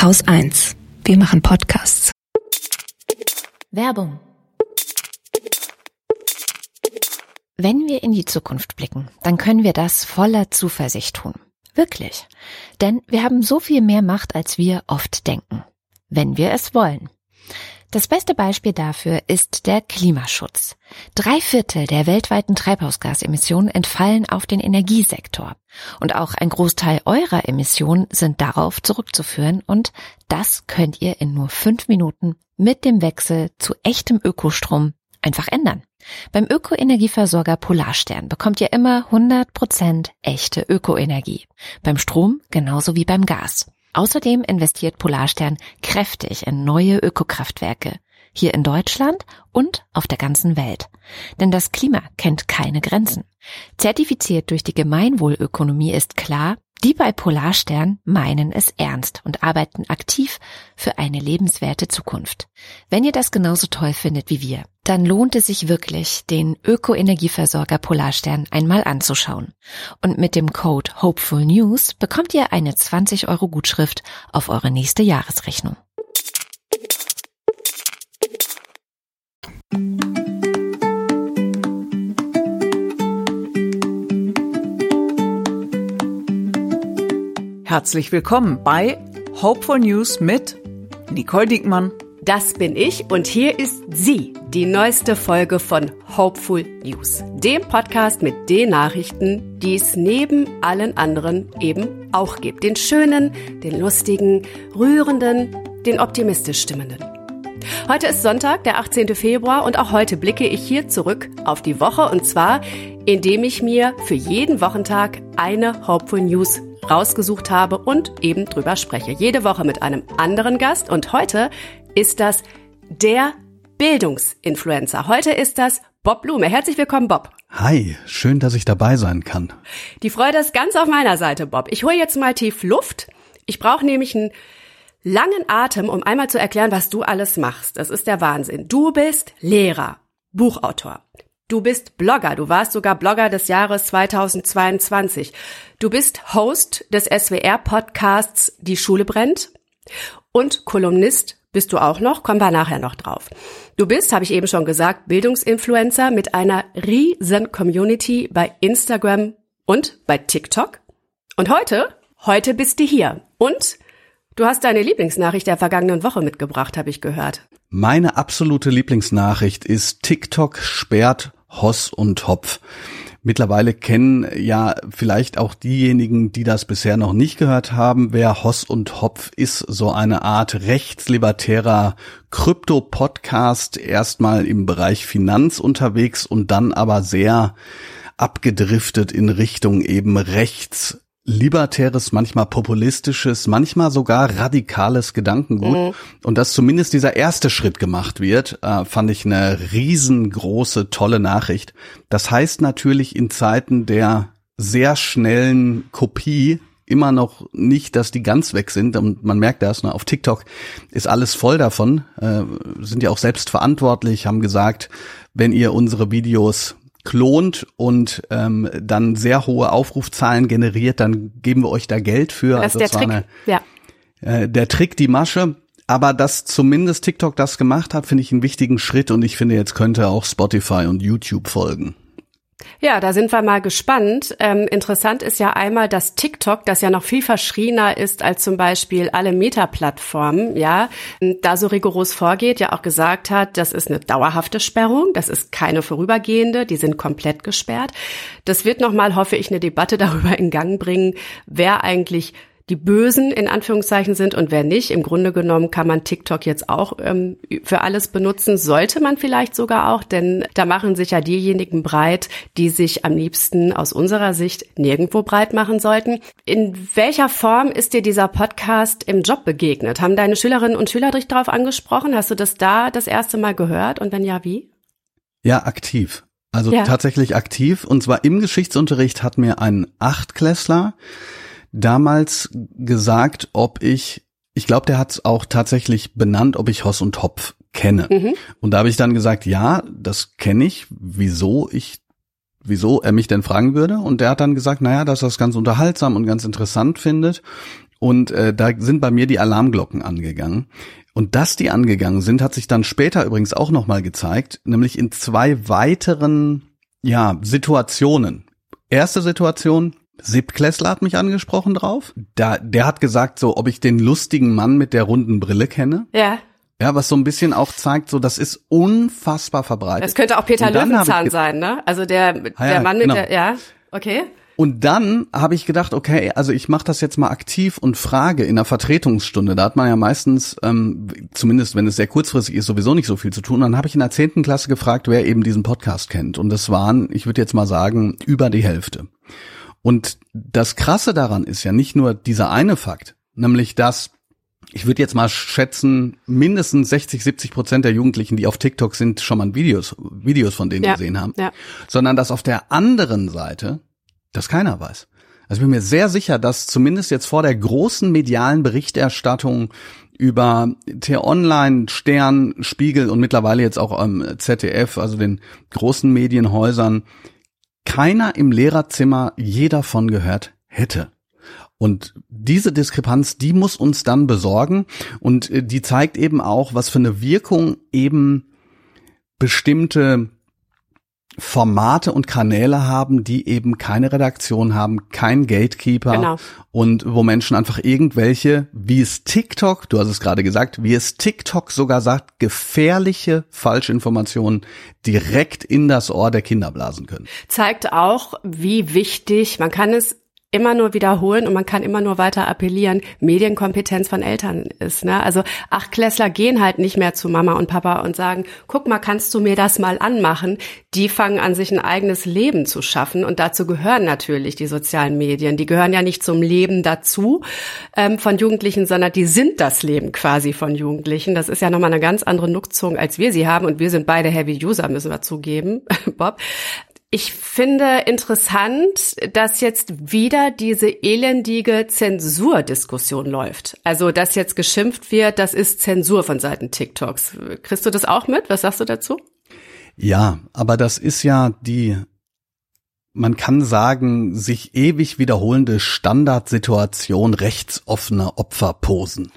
Haus 1. Wir machen Podcasts. Werbung. Wenn wir in die Zukunft blicken, dann können wir das voller Zuversicht tun. Wirklich. Denn wir haben so viel mehr Macht, als wir oft denken. Wenn wir es wollen. Das beste Beispiel dafür ist der Klimaschutz. Drei Viertel der weltweiten Treibhausgasemissionen entfallen auf den Energiesektor. Und auch ein Großteil eurer Emissionen sind darauf zurückzuführen und das könnt ihr in nur fünf Minuten mit dem Wechsel zu echtem Ökostrom einfach ändern. Beim Ökoenergieversorger Polarstern bekommt ihr immer 100% echte Ökoenergie. Beim Strom genauso wie beim Gas. Außerdem investiert Polarstern kräftig in neue Ökokraftwerke. Hier in Deutschland und auf der ganzen Welt. Denn das Klima kennt keine Grenzen. Zertifiziert durch die Gemeinwohlökonomie ist klar, die bei Polarstern meinen es ernst und arbeiten aktiv für eine lebenswerte Zukunft. Wenn ihr das genauso toll findet wie wir, dann lohnt es sich wirklich, den Ökoenergieversorger Polarstern einmal anzuschauen. Und mit dem Code Hopeful News bekommt ihr eine 20 Euro Gutschrift auf eure nächste Jahresrechnung. Herzlich willkommen bei Hopeful News mit Nicole Diekmann. Das bin ich und hier ist sie, die neueste Folge von Hopeful News, dem Podcast mit den Nachrichten, die es neben allen anderen eben auch gibt. Den schönen, den lustigen, rührenden, den optimistisch stimmenden. Heute ist Sonntag, der 18. Februar und auch heute blicke ich hier zurück auf die Woche und zwar, indem ich mir für jeden Wochentag eine Hopeful News rausgesucht habe und eben drüber spreche. Jede Woche mit einem anderen Gast und heute ist das der Bildungsinfluencer. Heute ist das Bob Blume. Herzlich willkommen, Bob. Hi, schön, dass ich dabei sein kann. Die Freude ist ganz auf meiner Seite, Bob. Ich hole jetzt mal tief Luft. Ich brauche nämlich einen langen Atem, um einmal zu erklären, was du alles machst. Das ist der Wahnsinn. Du bist Lehrer, Buchautor, Du bist Blogger. Du warst sogar Blogger des Jahres 2022. Du bist Host des SWR-Podcasts Die Schule brennt und Kolumnist bist du auch noch. Kommen wir nachher noch drauf. Du bist, habe ich eben schon gesagt, Bildungsinfluencer mit einer riesen Community bei Instagram und bei TikTok. Und heute, heute bist du hier. Und du hast deine Lieblingsnachricht der vergangenen Woche mitgebracht, habe ich gehört. Meine absolute Lieblingsnachricht ist TikTok sperrt Hoss und Hopf. Mittlerweile kennen ja vielleicht auch diejenigen, die das bisher noch nicht gehört haben, wer Hoss und Hopf ist, so eine Art rechtslibertärer Krypto-Podcast, erstmal im Bereich Finanz unterwegs und dann aber sehr abgedriftet in Richtung eben rechts libertäres, manchmal populistisches, manchmal sogar radikales Gedankengut. Mhm. Und dass zumindest dieser erste Schritt gemacht wird, äh, fand ich eine riesengroße, tolle Nachricht. Das heißt natürlich in Zeiten der sehr schnellen Kopie immer noch nicht, dass die ganz weg sind. Und man merkt das, ne, auf TikTok ist alles voll davon, äh, sind ja auch selbst verantwortlich, haben gesagt, wenn ihr unsere Videos klont und ähm, dann sehr hohe Aufrufzahlen generiert, dann geben wir euch da Geld für. Das ist also der Trick. Eine, ja. Äh, der Trick, die Masche. Aber dass zumindest TikTok das gemacht hat, finde ich einen wichtigen Schritt und ich finde, jetzt könnte auch Spotify und YouTube folgen. Ja, da sind wir mal gespannt. Ähm, interessant ist ja einmal, dass TikTok, das ja noch viel verschriener ist als zum Beispiel alle Meta-Plattformen, ja, da so rigoros vorgeht, ja auch gesagt hat, das ist eine dauerhafte Sperrung, das ist keine vorübergehende, die sind komplett gesperrt. Das wird nochmal, hoffe ich, eine Debatte darüber in Gang bringen, wer eigentlich die Bösen in Anführungszeichen sind und wer nicht. Im Grunde genommen kann man TikTok jetzt auch ähm, für alles benutzen, sollte man vielleicht sogar auch, denn da machen sich ja diejenigen breit, die sich am liebsten aus unserer Sicht nirgendwo breit machen sollten. In welcher Form ist dir dieser Podcast im Job begegnet? Haben deine Schülerinnen und Schüler dich darauf angesprochen? Hast du das da das erste Mal gehört und wenn ja, wie? Ja, aktiv. Also ja. tatsächlich aktiv. Und zwar im Geschichtsunterricht hat mir ein Achtklässler damals gesagt, ob ich, ich glaube, der hat es auch tatsächlich benannt, ob ich Hoss und Hopf kenne. Mhm. Und da habe ich dann gesagt, ja, das kenne ich. Wieso ich wieso er mich denn fragen würde. Und der hat dann gesagt, naja, dass er es ganz unterhaltsam und ganz interessant findet. Und äh, da sind bei mir die Alarmglocken angegangen. Und dass die angegangen sind, hat sich dann später übrigens auch nochmal gezeigt, nämlich in zwei weiteren ja, Situationen. Erste Situation, Sipp Klessler hat mich angesprochen drauf. Da, der hat gesagt, so, ob ich den lustigen Mann mit der runden Brille kenne. Ja. Ja, was so ein bisschen auch zeigt, so, das ist unfassbar verbreitet. Das könnte auch Peter Löwenzahn sein, ne? Also der, Ah, der ja, Mann mit genau. der, ja, okay. Und dann habe ich gedacht, okay, also ich mache das jetzt mal aktiv und frage in der Vertretungsstunde. Da hat man ja meistens, ähm, zumindest wenn es sehr kurzfristig ist, sowieso nicht so viel zu tun. Dann habe ich in der zehnten Klasse gefragt, wer eben diesen Podcast kennt. Und das waren, ich würde jetzt mal sagen, über die Hälfte. Und das Krasse daran ist ja nicht nur dieser eine Fakt, nämlich dass ich würde jetzt mal schätzen, mindestens 60, 70 Prozent der Jugendlichen, die auf TikTok sind, schon mal Videos, Videos von denen Ja, gesehen haben, ja. sondern dass auf der anderen Seite das keiner weiß. Also ich bin mir sehr sicher, dass zumindest jetzt vor der großen medialen Berichterstattung über T-Online, Stern, Spiegel und mittlerweile jetzt auch ähm, ZDF, also den großen Medienhäusern, keiner im Lehrerzimmer je davon gehört hätte. Und diese Diskrepanz, die muss uns dann besorgen und äh, die zeigt eben auch, was für eine Wirkung eben bestimmte Formate und Kanäle haben, die eben keine Redaktion haben, kein Gatekeeper Genau. und wo Menschen einfach irgendwelche, wie es TikTok, du hast es gerade gesagt, wie es TikTok sogar sagt, gefährliche Falschinformationen direkt in das Ohr der Kinder blasen können. zeigt auch, wie wichtig, man kann es immer nur wiederholen und man kann immer nur weiter appellieren, Medienkompetenz von Eltern ist. Ne? Also Achtklässler gehen halt nicht mehr zu Mama und Papa und sagen, guck mal, kannst du mir das mal anmachen? Die fangen an, sich ein eigenes Leben zu schaffen und dazu gehören natürlich die sozialen Medien. Die gehören ja nicht zum Leben dazu ähm, von Jugendlichen, sondern die sind das Leben quasi von Jugendlichen. Das ist ja nochmal eine ganz andere Nutzung, als wir sie haben und wir sind beide Heavy User, müssen wir zugeben, Bob. Ich finde interessant, dass jetzt wieder diese elendige Zensurdiskussion läuft. Also, dass jetzt geschimpft wird, das ist Zensur von Seiten TikToks. Kriegst du das auch mit? Was sagst du dazu? Ja, aber das ist ja die, man kann sagen, sich ewig wiederholende Standardsituation rechtsoffener Opferposen.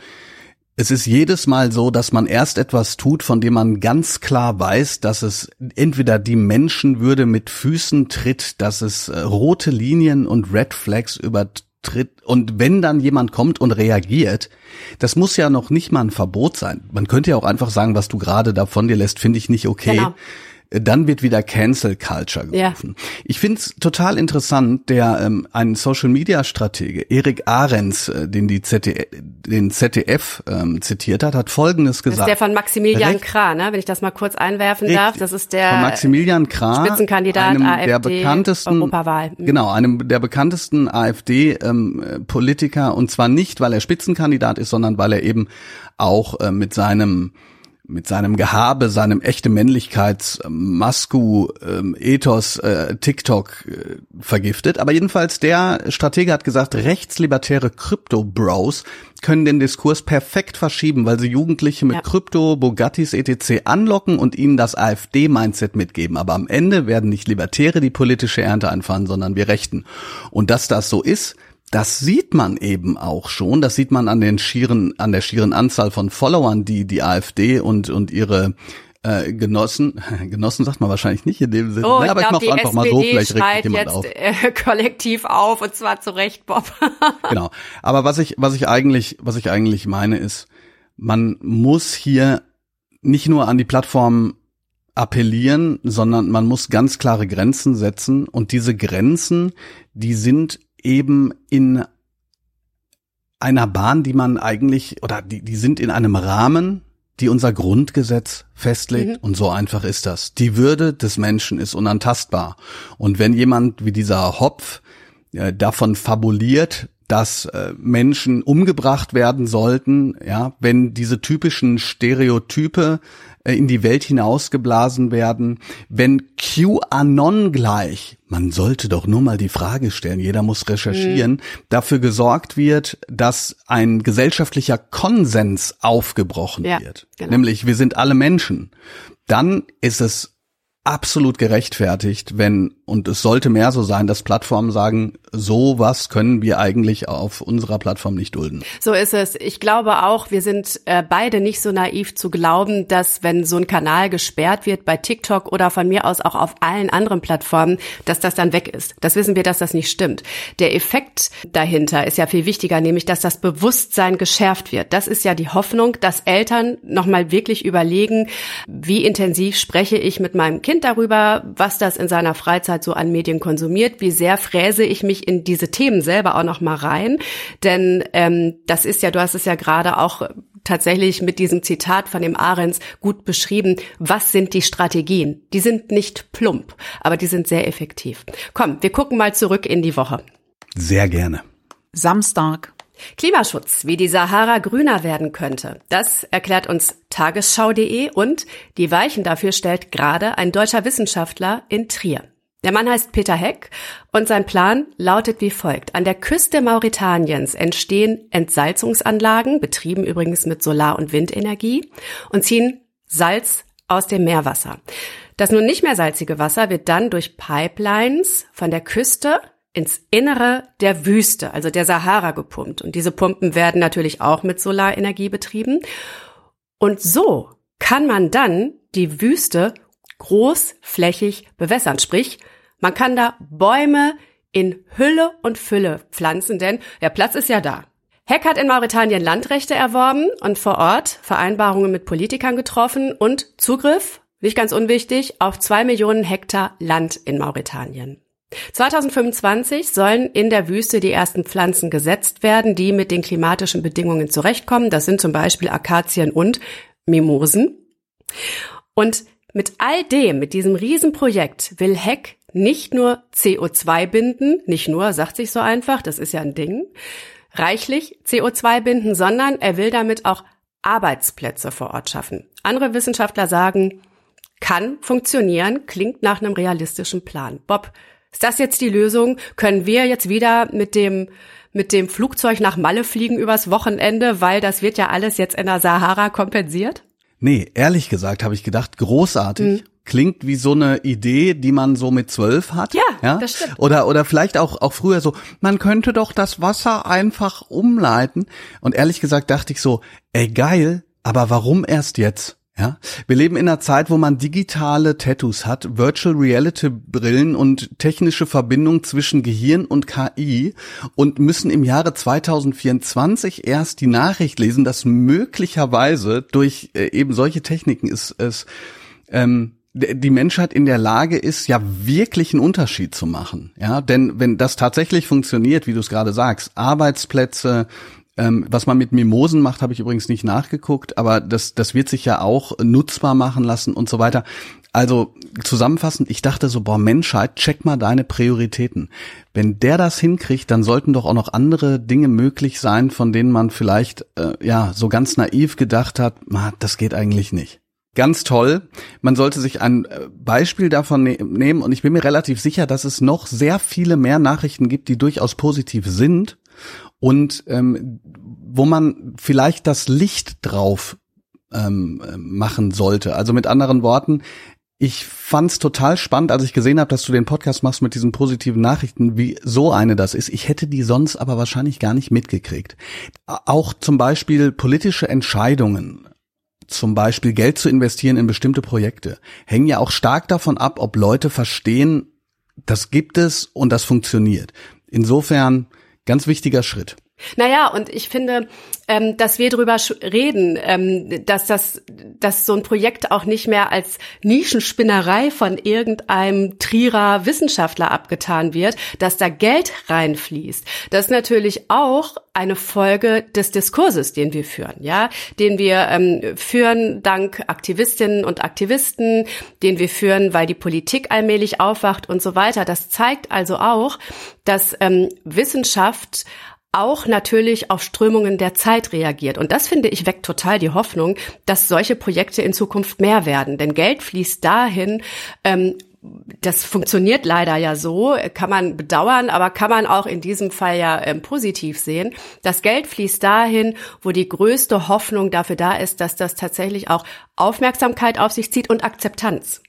Es ist jedes Mal so, dass man erst etwas tut, von dem man ganz klar weiß, dass es entweder die Menschenwürde mit Füßen tritt, dass es äh, rote Linien und Red Flags übertritt. Und wenn dann jemand kommt und reagiert, das muss ja noch nicht mal ein Verbot sein. Man könnte ja auch einfach sagen, was du gerade da von dir lässt, finde ich nicht okay. Genau. Dann wird wieder Cancel Culture Ja. gerufen. Ich finde es total interessant, der ähm, ein Social Media Stratege Erik Ahrens, äh, den die ZDF, den ZDF ähm, zitiert hat, hat Folgendes Das ist gesagt. der von Maximilian Recht- Krah, ne? wenn ich das mal kurz einwerfen Richtig. darf. Das ist der von Maximilian Krah, Spitzenkandidat einem AfD der bekanntesten Europawahl. Mhm. Genau, einem der bekanntesten AfD-Politiker und zwar nicht, weil er Spitzenkandidat ist, sondern weil er eben auch äh, mit seinem mit seinem Gehabe, seinem echte Männlichkeits Masku ähm, Ethos äh, TikTok äh, vergiftet, aber jedenfalls der Stratege hat gesagt, rechtslibertäre Crypto Bros können den Diskurs perfekt verschieben, weil sie Jugendliche mit Ja. Krypto, Bugattis etc. anlocken und ihnen das AfD-Mindset mitgeben. Aber am Ende werden nicht Libertäre die politische Ernte einfahren, sondern wir Rechten. Und dass das so ist, das sieht man eben auch schon. Das sieht man an den schieren, an der schieren Anzahl von Followern, die die AfD und und ihre äh, Genossen, Genossen sagt man wahrscheinlich nicht in dem Sinne, Oh, ne, ich aber ich glaube, mach's die einfach mal so, SPD vielleicht regt jemand jetzt auf. äh, kollektiv auf und zwar zu Recht, Bob. Genau. Aber was ich, was ich eigentlich, was ich eigentlich meine ist, man muss hier nicht nur an die Plattform appellieren, sondern man muss ganz klare Grenzen setzen und diese Grenzen, die sind eben in einer Bahn, die man eigentlich, oder die, die sind in einem Rahmen, die unser Grundgesetz festlegt und so einfach ist das. Die Würde des Menschen ist unantastbar. Und wenn jemand wie dieser Hopf äh, davon fabuliert, dass äh, Menschen umgebracht werden sollten, ja, wenn diese typischen Stereotype in die Welt hinausgeblasen werden, wenn QAnon gleich, man sollte doch nur mal die Frage stellen, jeder muss recherchieren, dafür gesorgt wird, dass ein gesellschaftlicher Konsens aufgebrochen Ja, wird. genau. Nämlich, wir sind alle Menschen. Dann ist es absolut gerechtfertigt, wenn, und es sollte mehr so sein, dass Plattformen sagen, so was können wir eigentlich auf unserer Plattform nicht dulden. So ist es. Ich glaube auch, wir sind äh, beide nicht so naiv zu glauben, dass wenn so ein Kanal gesperrt wird bei TikTok oder von mir aus auch auf allen anderen Plattformen, dass das dann weg ist. Das wissen wir, dass das nicht stimmt. Der Effekt dahinter ist ja viel wichtiger, nämlich, dass das Bewusstsein geschärft wird. Das ist ja die Hoffnung, dass Eltern nochmal wirklich überlegen, wie intensiv spreche ich mit meinem Kind Kind darüber, was das in seiner Freizeit so an Medien konsumiert, wie sehr fräse ich mich in diese Themen selber auch noch mal rein. Denn ähm, das ist ja, du hast es ja gerade auch tatsächlich mit diesem Zitat von dem Ahrens gut beschrieben. Was sind die Strategien? Die sind nicht plump, aber die sind sehr effektiv. Komm, wir gucken mal zurück in die Woche. Sehr gerne. Samstag, Klimaschutz, wie die Sahara grüner werden könnte, das erklärt uns tagesschau.de und die Weichen dafür stellt gerade ein deutscher Wissenschaftler in Trier. Der Mann heißt Peter Heck und sein Plan lautet wie folgt. An der Küste Mauretaniens entstehen Entsalzungsanlagen, betrieben übrigens mit Solar- und Windenergie, und ziehen Salz aus dem Meerwasser. Das nun nicht mehr salzige Wasser wird dann durch Pipelines von der Küste ins Innere der Wüste, also der Sahara gepumpt. Und diese Pumpen werden natürlich auch mit Solarenergie betrieben. Und so kann man dann die Wüste großflächig bewässern. Sprich, man kann da Bäume in Hülle und Fülle pflanzen, denn der Platz ist ja da. Heck hat in Mauretanien Landrechte erworben und vor Ort Vereinbarungen mit Politikern getroffen und Zugriff, nicht ganz unwichtig, auf zwei Millionen Hektar Land in Mauretanien. 2025 sollen in der Wüste die ersten Pflanzen gesetzt werden, die mit den klimatischen Bedingungen zurechtkommen. Das sind zum Beispiel Akazien und Mimosen. Und mit all dem, mit diesem Riesenprojekt will Heck nicht nur CO2 binden, nicht nur, sagt sich so einfach, das ist ja ein Ding, reichlich CO2 binden, sondern er will damit auch Arbeitsplätze vor Ort schaffen. Andere Wissenschaftler sagen, kann funktionieren, klingt nach einem realistischen Plan. Bob, ist das jetzt die Lösung? Können wir jetzt wieder mit dem mit dem Flugzeug nach Malle fliegen übers Wochenende, weil das wird ja alles jetzt in der Sahara kompensiert? Nee, ehrlich gesagt habe ich gedacht, großartig. Mhm. Klingt wie so eine Idee, die man so mit zwölf hat. Ja, ja, das stimmt. Oder, oder vielleicht auch, auch früher so, man könnte doch das Wasser einfach umleiten. Und ehrlich gesagt dachte ich so, ey geil, aber warum erst jetzt? Ja, wir leben in einer Zeit, wo man digitale Tattoos hat, Virtual Reality Brillen und technische Verbindung zwischen Gehirn und KI und müssen im Jahre 2024 erst die Nachricht lesen, dass möglicherweise durch äh, eben solche Techniken ist es ähm, die Menschheit in der Lage ist, ja wirklich einen Unterschied zu machen. Ja, denn wenn das tatsächlich funktioniert, wie du es gerade sagst, Arbeitsplätze, ähm, was man mit Mimosen macht, habe ich übrigens nicht nachgeguckt, aber das, das wird sich ja auch nutzbar machen lassen und so weiter. Also zusammenfassend, ich dachte so, boah, Menschheit, check mal deine Prioritäten. Wenn der das hinkriegt, dann sollten doch auch noch andere Dinge möglich sein, von denen man vielleicht äh, ja so ganz naiv gedacht hat, na, das geht eigentlich nicht. Ganz toll. Man sollte sich ein äh, Beispiel davon ne nehmen und ich bin mir relativ sicher, dass es noch sehr viele mehr Nachrichten gibt, die durchaus positiv sind und ähm, wo man vielleicht das Licht drauf ähm, machen sollte. Also mit anderen Worten, ich fand's total spannend, als ich gesehen habe, dass du den Podcast machst mit diesen positiven Nachrichten, wie so eine das ist. Ich hätte die sonst aber wahrscheinlich gar nicht mitgekriegt. Auch zum Beispiel politische Entscheidungen, zum Beispiel Geld zu investieren in bestimmte Projekte, hängen ja auch stark davon ab, ob Leute verstehen, das gibt es und das funktioniert. Insofern Ganz wichtiger Schritt. Naja, und ich finde, ähm, dass wir darüber reden, ähm, dass das, dass so ein Projekt auch nicht mehr als Nischenspinnerei von irgendeinem Trierer Wissenschaftler abgetan wird, dass da Geld reinfließt. Das ist natürlich auch eine Folge des Diskurses, den wir führen, ja, den wir ähm, führen dank Aktivistinnen und Aktivisten, den wir führen, weil die Politik allmählich aufwacht und so weiter. Das zeigt also auch, dass ähm, Wissenschaft auch natürlich auf Strömungen der Zeit reagiert. Und das finde ich weckt total die Hoffnung, dass solche Projekte in Zukunft mehr werden. Denn Geld fließt dahin, ähm, das funktioniert leider ja so, kann man bedauern, aber kann man auch in diesem Fall ja ähm, positiv sehen. Das Geld fließt dahin, wo die größte Hoffnung dafür da ist, dass das tatsächlich auch Aufmerksamkeit auf sich zieht und Akzeptanz.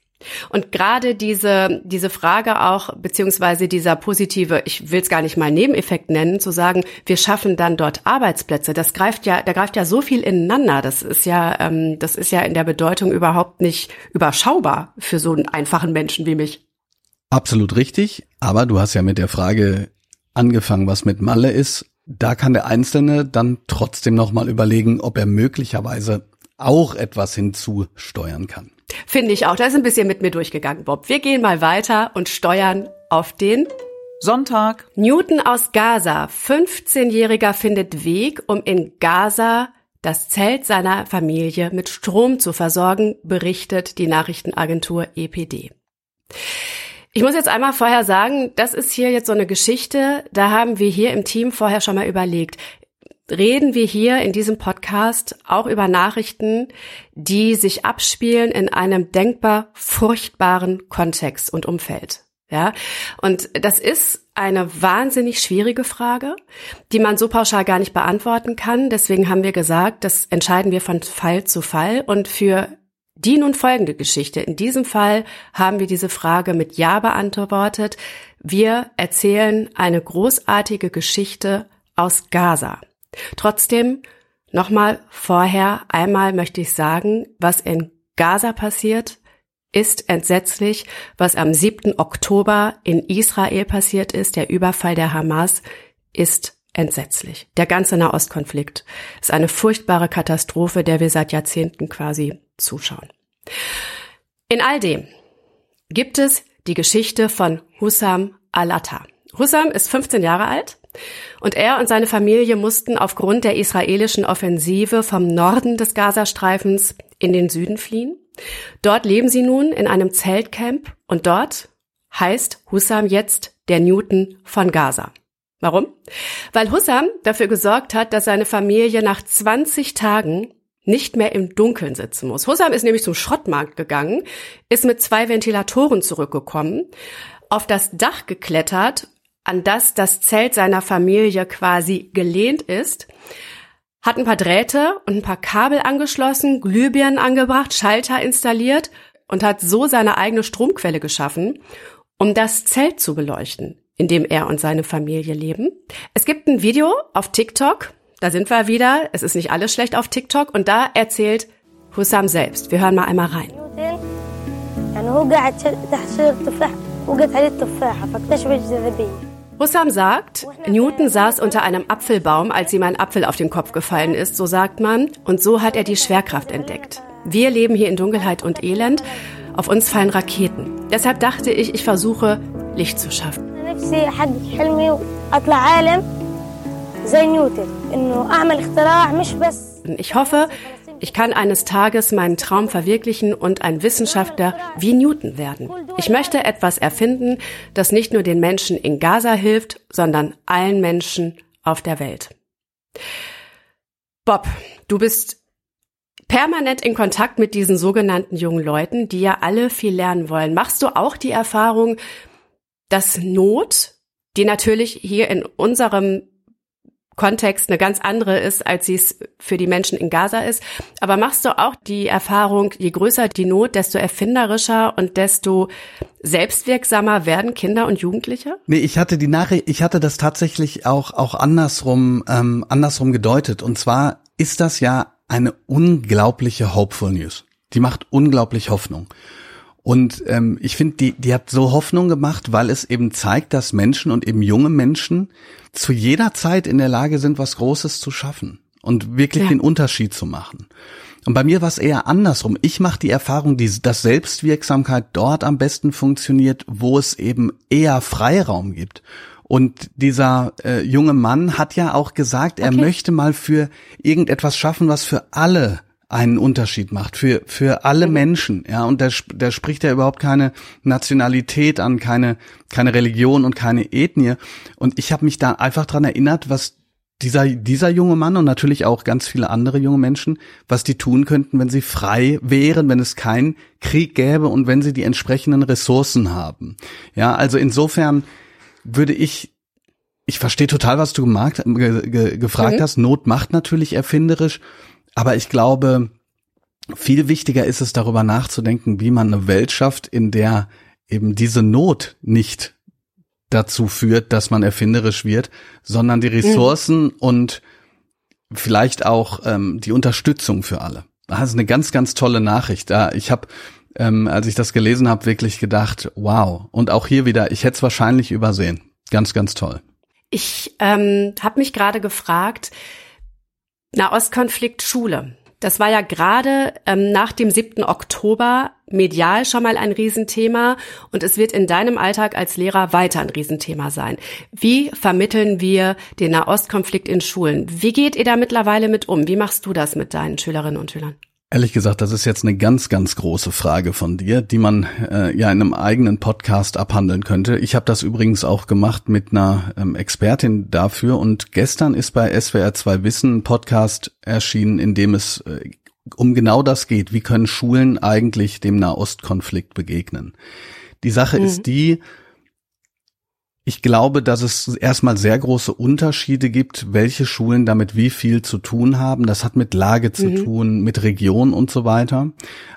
Und gerade diese, diese Frage auch, beziehungsweise dieser positive, ich will es gar nicht mal Nebeneffekt nennen, zu sagen, wir schaffen dann dort Arbeitsplätze, das greift ja, da greift ja so viel ineinander. Das ist ja, ähm, das ist ja in der Bedeutung überhaupt nicht überschaubar für so einen einfachen Menschen wie mich. Absolut richtig, aber du hast ja mit der Frage angefangen, was mit Malle ist. Da kann der Einzelne dann trotzdem nochmal überlegen, ob er möglicherweise auch etwas hinzusteuern kann. Finde ich auch. Da ist ein bisschen mit mir durchgegangen, Bob. Wir gehen mal weiter und steuern auf den Sonntag. Newton aus Gaza. 15-Jähriger findet Weg, um in Gaza das Zelt seiner Familie mit Strom zu versorgen, berichtet die Nachrichtenagentur EPD. Ich muss jetzt einmal vorher sagen, das ist hier jetzt so eine Geschichte, da haben wir hier im Team vorher schon mal überlegt reden wir hier in diesem Podcast auch über Nachrichten, die sich abspielen in einem denkbar furchtbaren Kontext und Umfeld. Ja, und das ist eine wahnsinnig schwierige Frage, die man so pauschal gar nicht beantworten kann. Deswegen haben wir gesagt, das entscheiden wir von Fall zu Fall. Und für die nun folgende Geschichte, in diesem Fall haben wir diese Frage mit Ja beantwortet. Wir erzählen eine großartige Geschichte aus Gaza. Trotzdem, nochmal vorher, einmal möchte ich sagen, was in Gaza passiert, ist entsetzlich, was am 7. Oktober in Israel passiert ist, der Überfall der Hamas, ist entsetzlich. Der ganze Nahostkonflikt ist eine furchtbare Katastrophe, der wir seit Jahrzehnten quasi zuschauen. In all dem gibt es die Geschichte von Hussam al-Atta. Hussam ist 15 Jahre alt und er und seine Familie mussten aufgrund der israelischen Offensive vom Norden des Gazastreifens in den Süden fliehen. Dort leben sie nun in einem Zeltcamp und dort heißt Hussam jetzt der Newton von Gaza. Warum? Weil Hussam dafür gesorgt hat, dass seine Familie nach 20 Tagen nicht mehr im Dunkeln sitzen muss. Hussam ist nämlich zum Schrottmarkt gegangen, ist mit zwei Ventilatoren zurückgekommen, auf das Dach geklettert an das das Zelt seiner Familie quasi gelehnt ist, hat ein paar Drähte und ein paar Kabel angeschlossen, Glühbirnen angebracht, Schalter installiert und hat so seine eigene Stromquelle geschaffen, um das Zelt zu beleuchten, in dem er und seine Familie leben. Es gibt ein Video auf TikTok, da sind wir wieder, es ist nicht alles schlecht auf TikTok und da erzählt Hussam selbst. Wir hören mal einmal rein. Hussam sagt, Newton saß unter einem Apfelbaum, als ihm ein Apfel auf den Kopf gefallen ist, so sagt man, und so hat er die Schwerkraft entdeckt. Wir leben hier in Dunkelheit und Elend, auf uns fallen Raketen. Deshalb dachte ich, ich versuche, Licht zu schaffen. Ich hoffe, ich kann eines Tages meinen Traum verwirklichen und ein Wissenschaftler wie Newton werden. Ich möchte etwas erfinden, das nicht nur den Menschen in Gaza hilft, sondern allen Menschen auf der Welt. Bob, du bist permanent in Kontakt mit diesen sogenannten jungen Leuten, die ja alle viel lernen wollen. Machst du auch die Erfahrung, dass Not, die natürlich hier in unserem Kontext eine ganz andere ist, als sie es für die Menschen in Gaza ist. Aber machst du auch die Erfahrung, je größer die Not, desto erfinderischer und desto selbstwirksamer werden Kinder und Jugendliche? Nee, ich hatte die Nachricht, ich hatte das tatsächlich auch, auch andersrum, ähm, andersrum gedeutet. Und zwar ist das ja eine unglaubliche Hopeful News. Die macht unglaublich Hoffnung. Und ähm, ich finde, die, die hat so Hoffnung gemacht, weil es eben zeigt, dass Menschen und eben junge Menschen zu jeder Zeit in der Lage sind, was Großes zu schaffen und wirklich ja. den Unterschied zu machen. Und bei mir war es eher andersrum. Ich mache die Erfahrung, die, dass Selbstwirksamkeit dort am besten funktioniert, wo es eben eher Freiraum gibt. Und dieser äh, junge Mann hat ja auch gesagt, er okay. möchte mal für irgendetwas schaffen, was für alle einen Unterschied macht für für alle mhm. Menschen, ja und da, da spricht er überhaupt keine Nationalität an, keine keine Religion und keine Ethnie und ich habe mich da einfach dran erinnert, was dieser dieser junge Mann und natürlich auch ganz viele andere junge Menschen, was die tun könnten, wenn sie frei wären, wenn es keinen Krieg gäbe und wenn sie die entsprechenden Ressourcen haben. Ja, also insofern würde ich ich verstehe total, was du gemacht, ge, ge, gefragt mhm. hast. Not macht natürlich erfinderisch. Aber ich glaube, viel wichtiger ist es darüber nachzudenken, wie man eine Welt schafft, in der eben diese Not nicht dazu führt, dass man erfinderisch wird, sondern die Ressourcen mhm. und vielleicht auch ähm, die Unterstützung für alle. Das ist eine ganz, ganz tolle Nachricht. Da ich habe, ähm, als ich das gelesen habe, wirklich gedacht, wow. Und auch hier wieder, ich hätte es wahrscheinlich übersehen. Ganz, ganz toll. Ich ähm, habe mich gerade gefragt, Nahostkonflikt Schule. Das war ja gerade ähm, nach dem 7. Oktober medial schon mal ein Riesenthema und es wird in deinem Alltag als Lehrer weiter ein Riesenthema sein. Wie vermitteln wir den Nahostkonflikt in Schulen? Wie geht ihr da mittlerweile mit um? Wie machst du das mit deinen Schülerinnen und Schülern? Ehrlich gesagt, das ist jetzt eine ganz, ganz große Frage von dir, die man äh, ja in einem eigenen Podcast abhandeln könnte. Ich habe das übrigens auch gemacht mit einer ähm, Expertin dafür und gestern ist bei SWR 2 Wissen ein Podcast erschienen, in dem es äh, um genau das geht. Wie können Schulen eigentlich dem Nahostkonflikt begegnen? Die Sache mhm. ist die, ich glaube, dass es erstmal sehr große Unterschiede gibt, welche Schulen damit wie viel zu tun haben. Das hat mit Lage zu mhm. tun, mit Region und so weiter.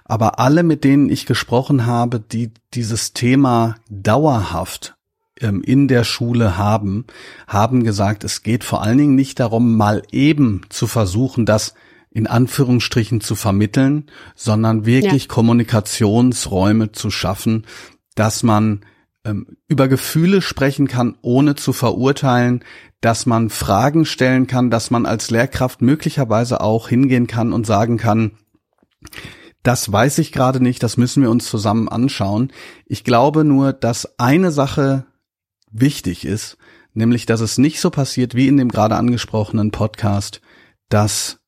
Aber alle, mit denen ich gesprochen habe, die dieses Thema dauerhaft ähm, in der Schule haben, haben gesagt, es geht vor allen Dingen nicht darum, mal eben zu versuchen, das in Anführungsstrichen zu vermitteln, sondern wirklich ja. Kommunikationsräume zu schaffen, dass man über Gefühle sprechen kann, ohne zu verurteilen, dass man Fragen stellen kann, dass man als Lehrkraft möglicherweise auch hingehen kann und sagen kann, das weiß ich gerade nicht, das müssen wir uns zusammen anschauen. Ich glaube nur, dass eine Sache wichtig ist, nämlich dass es nicht so passiert wie in dem gerade angesprochenen Podcast, dass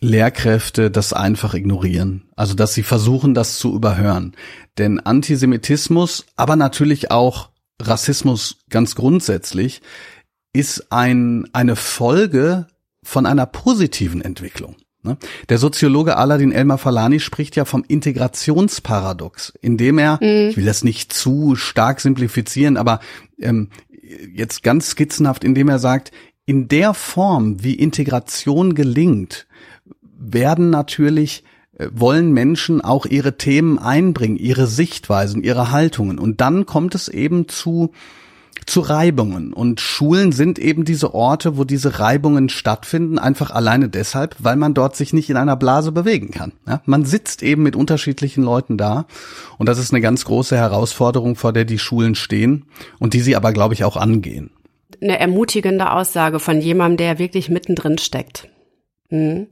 Lehrkräfte das einfach ignorieren. Also, dass sie versuchen, das zu überhören. Denn Antisemitismus, aber natürlich auch Rassismus ganz grundsätzlich, ist ein, eine Folge von einer positiven Entwicklung. Ne? Der Soziologe Aladin Elmar Falani spricht ja vom Integrationsparadox, indem er, mhm. ich will das nicht zu stark simplifizieren, aber ähm, jetzt ganz skizzenhaft, indem er sagt, in der Form, wie Integration gelingt, werden natürlich äh, wollen Menschen auch ihre Themen einbringen, ihre Sichtweisen, ihre Haltungen. Und dann kommt es eben zu, zu Reibungen. Und Schulen sind eben diese Orte, wo diese Reibungen stattfinden, einfach alleine deshalb, weil man dort sich nicht in einer Blase bewegen kann. Ja? Man sitzt eben mit unterschiedlichen Leuten da. Und das ist eine ganz große Herausforderung, vor der die Schulen stehen und die sie aber, glaube ich, auch angehen. Eine ermutigende Aussage von jemandem, der wirklich mittendrin steckt. Mhm.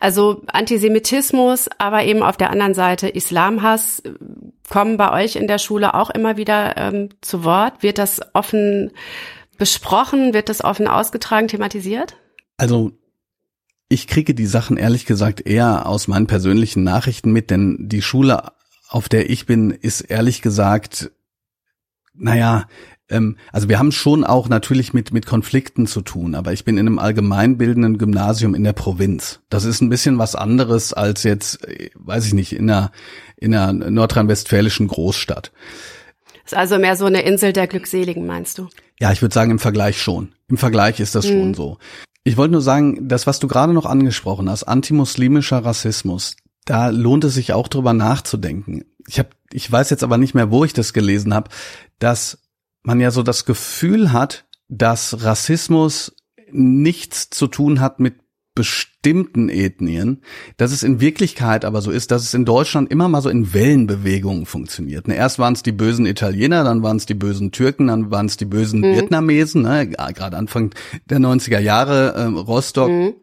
Also Antisemitismus, aber eben auf der anderen Seite Islamhass äh, kommen bei euch in der Schule auch immer wieder ähm, zu Wort. Wird das offen besprochen? Wird das offen ausgetragen, thematisiert? Also ich kriege die Sachen ehrlich gesagt eher aus meinen persönlichen Nachrichten mit, denn die Schule, auf der ich bin, ist ehrlich gesagt, naja, ähm, also wir haben schon auch natürlich mit, mit Konflikten zu tun, aber ich bin in einem allgemeinbildenden Gymnasium in der Provinz. Das ist ein bisschen was anderes als jetzt, äh, weiß ich nicht, in einer, in einer nordrhein-westfälischen Großstadt. ist also mehr so eine Insel der Glückseligen, meinst du? Ja, ich würde sagen, im Vergleich schon. Im Vergleich ist das mhm. schon so. Ich wollte nur sagen, das, was du gerade noch angesprochen hast, antimuslimischer Rassismus, da lohnt es sich auch drüber nachzudenken. Ich habe, ich weiß jetzt aber nicht mehr, wo ich das gelesen habe, dass man ja so das Gefühl hat, dass Rassismus nichts zu tun hat mit bestimmten Ethnien, dass es in Wirklichkeit aber so ist, dass es in Deutschland immer mal so in Wellenbewegungen funktioniert. Ne, erst waren es die bösen Italiener, dann waren es die bösen Türken, dann waren es die bösen mhm. Vietnamesen, ne? gerade Anfang der 90er Jahre, äh, Rostock, mhm.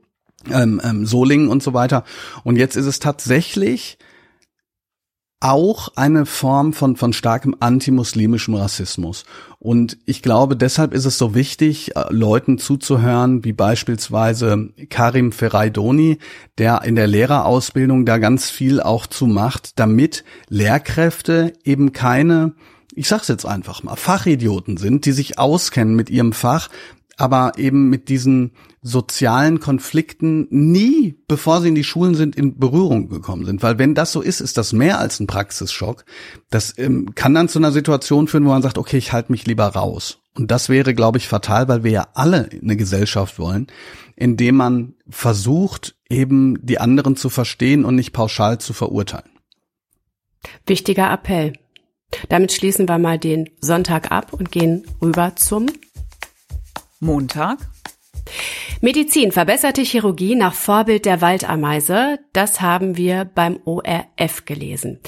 ähm, ähm, Solingen und so weiter. Und jetzt ist es tatsächlich auch eine Form von, von starkem antimuslimischem Rassismus. Und ich glaube, deshalb ist es so wichtig, äh, Leuten zuzuhören, wie beispielsweise Karim Ferraidoni, der in der Lehrerausbildung da ganz viel auch zu macht, damit Lehrkräfte eben keine ich sag's jetzt einfach mal, Fachidioten sind, die sich auskennen mit ihrem Fach, aber eben mit diesen sozialen Konflikten nie, bevor sie in die Schulen sind, in Berührung gekommen sind. Weil wenn das so ist, ist das mehr als ein Praxisschock. Das ähm, kann dann zu einer Situation führen, wo man sagt, okay, ich halte mich lieber raus. Und das wäre, glaube ich, fatal, weil wir ja alle eine Gesellschaft wollen, indem man versucht, eben die anderen zu verstehen und nicht pauschal zu verurteilen. Wichtiger Appell. Damit schließen wir mal den Sonntag ab und gehen rüber zum Montag. Medizin, verbesserte Chirurgie nach Vorbild der Waldameise. Das haben wir beim ORF gelesen.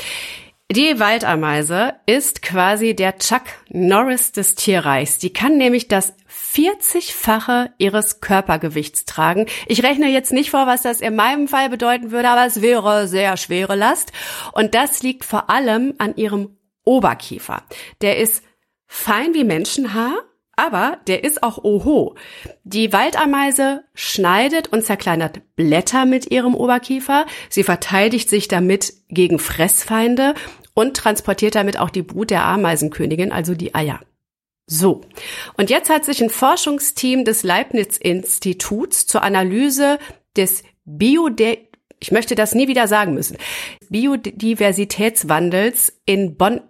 Die Waldameise ist quasi der Chuck Norris des Tierreichs. Die kann nämlich das 40-fache ihres Körpergewichts tragen. Ich rechne jetzt nicht vor, was das in meinem Fall bedeuten würde, aber es wäre sehr schwere Last. Und das liegt vor allem an ihrem Oberkiefer. Der ist fein wie Menschenhaar, aber der ist auch oho. Die Waldameise schneidet und zerkleinert Blätter mit ihrem Oberkiefer. Sie verteidigt sich damit gegen Fressfeinde und transportiert damit auch die Brut der Ameisenkönigin, also die Eier. So. Und jetzt hat sich ein Forschungsteam des Leibniz-Instituts zur Analyse des Biode ich möchte das nie wieder sagen müssen, Biodiversitätswandels in Bonn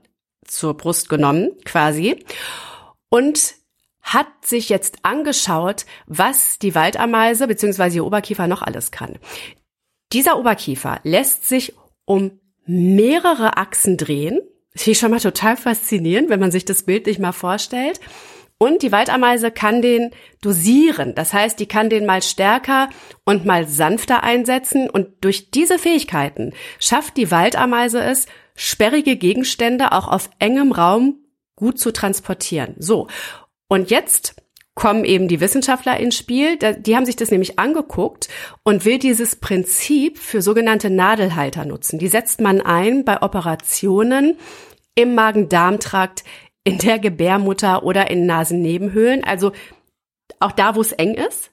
zur Brust genommen, quasi. Und hat sich jetzt angeschaut, was die Waldameise bzw. ihr Oberkiefer noch alles kann. Dieser Oberkiefer lässt sich um mehrere Achsen drehen. Das finde ich schon mal total faszinierend, wenn man sich das bildlich mal vorstellt. Und die Waldameise kann den dosieren. Das heißt, die kann den mal stärker und mal sanfter einsetzen. Und durch diese Fähigkeiten schafft die Waldameise es, sperrige Gegenstände auch auf engem Raum gut zu transportieren. So. Und jetzt kommen eben die Wissenschaftler ins Spiel. Die haben sich das nämlich angeguckt und will dieses Prinzip für sogenannte Nadelhalter nutzen. Die setzt man ein bei Operationen im Magen-Darm-Trakt, in der Gebärmutter oder in Nasennebenhöhlen. Also auch da, wo es eng ist.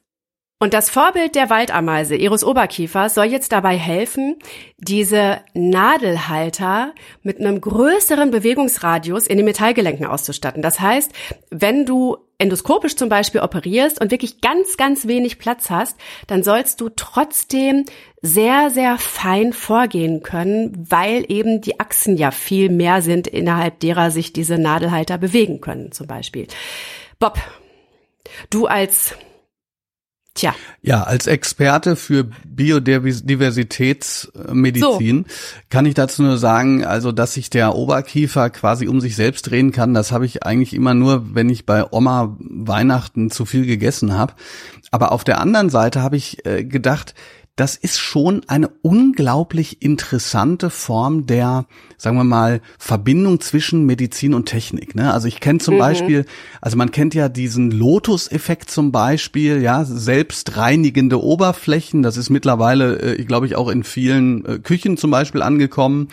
Und das Vorbild der Waldameise, ihres Oberkiefers, soll jetzt dabei helfen, diese Nadelhalter mit einem größeren Bewegungsradius in den Metallgelenken auszustatten. Das heißt, wenn du endoskopisch zum Beispiel operierst und wirklich ganz, ganz wenig Platz hast, dann sollst du trotzdem sehr, sehr fein vorgehen können, weil eben die Achsen ja viel mehr sind, innerhalb derer sich diese Nadelhalter bewegen können, zum Beispiel. Bob, du als Tja. Ja, als Experte für Biodiversitätsmedizin so. kann ich dazu nur sagen, also dass sich der Oberkiefer quasi um sich selbst drehen kann, das habe ich eigentlich immer nur, wenn ich bei Oma Weihnachten zu viel gegessen habe. Aber auf der anderen Seite habe ich äh, gedacht, das ist schon eine unglaublich interessante Form der, sagen wir mal, Verbindung zwischen Medizin und Technik. Ne? Also ich kenne zum mhm. Beispiel, also man kennt ja diesen Lotus-Effekt zum Beispiel, ja, selbstreinigende Oberflächen. Das ist mittlerweile, äh, glaube ich, auch in vielen äh, Küchen zum Beispiel angekommen.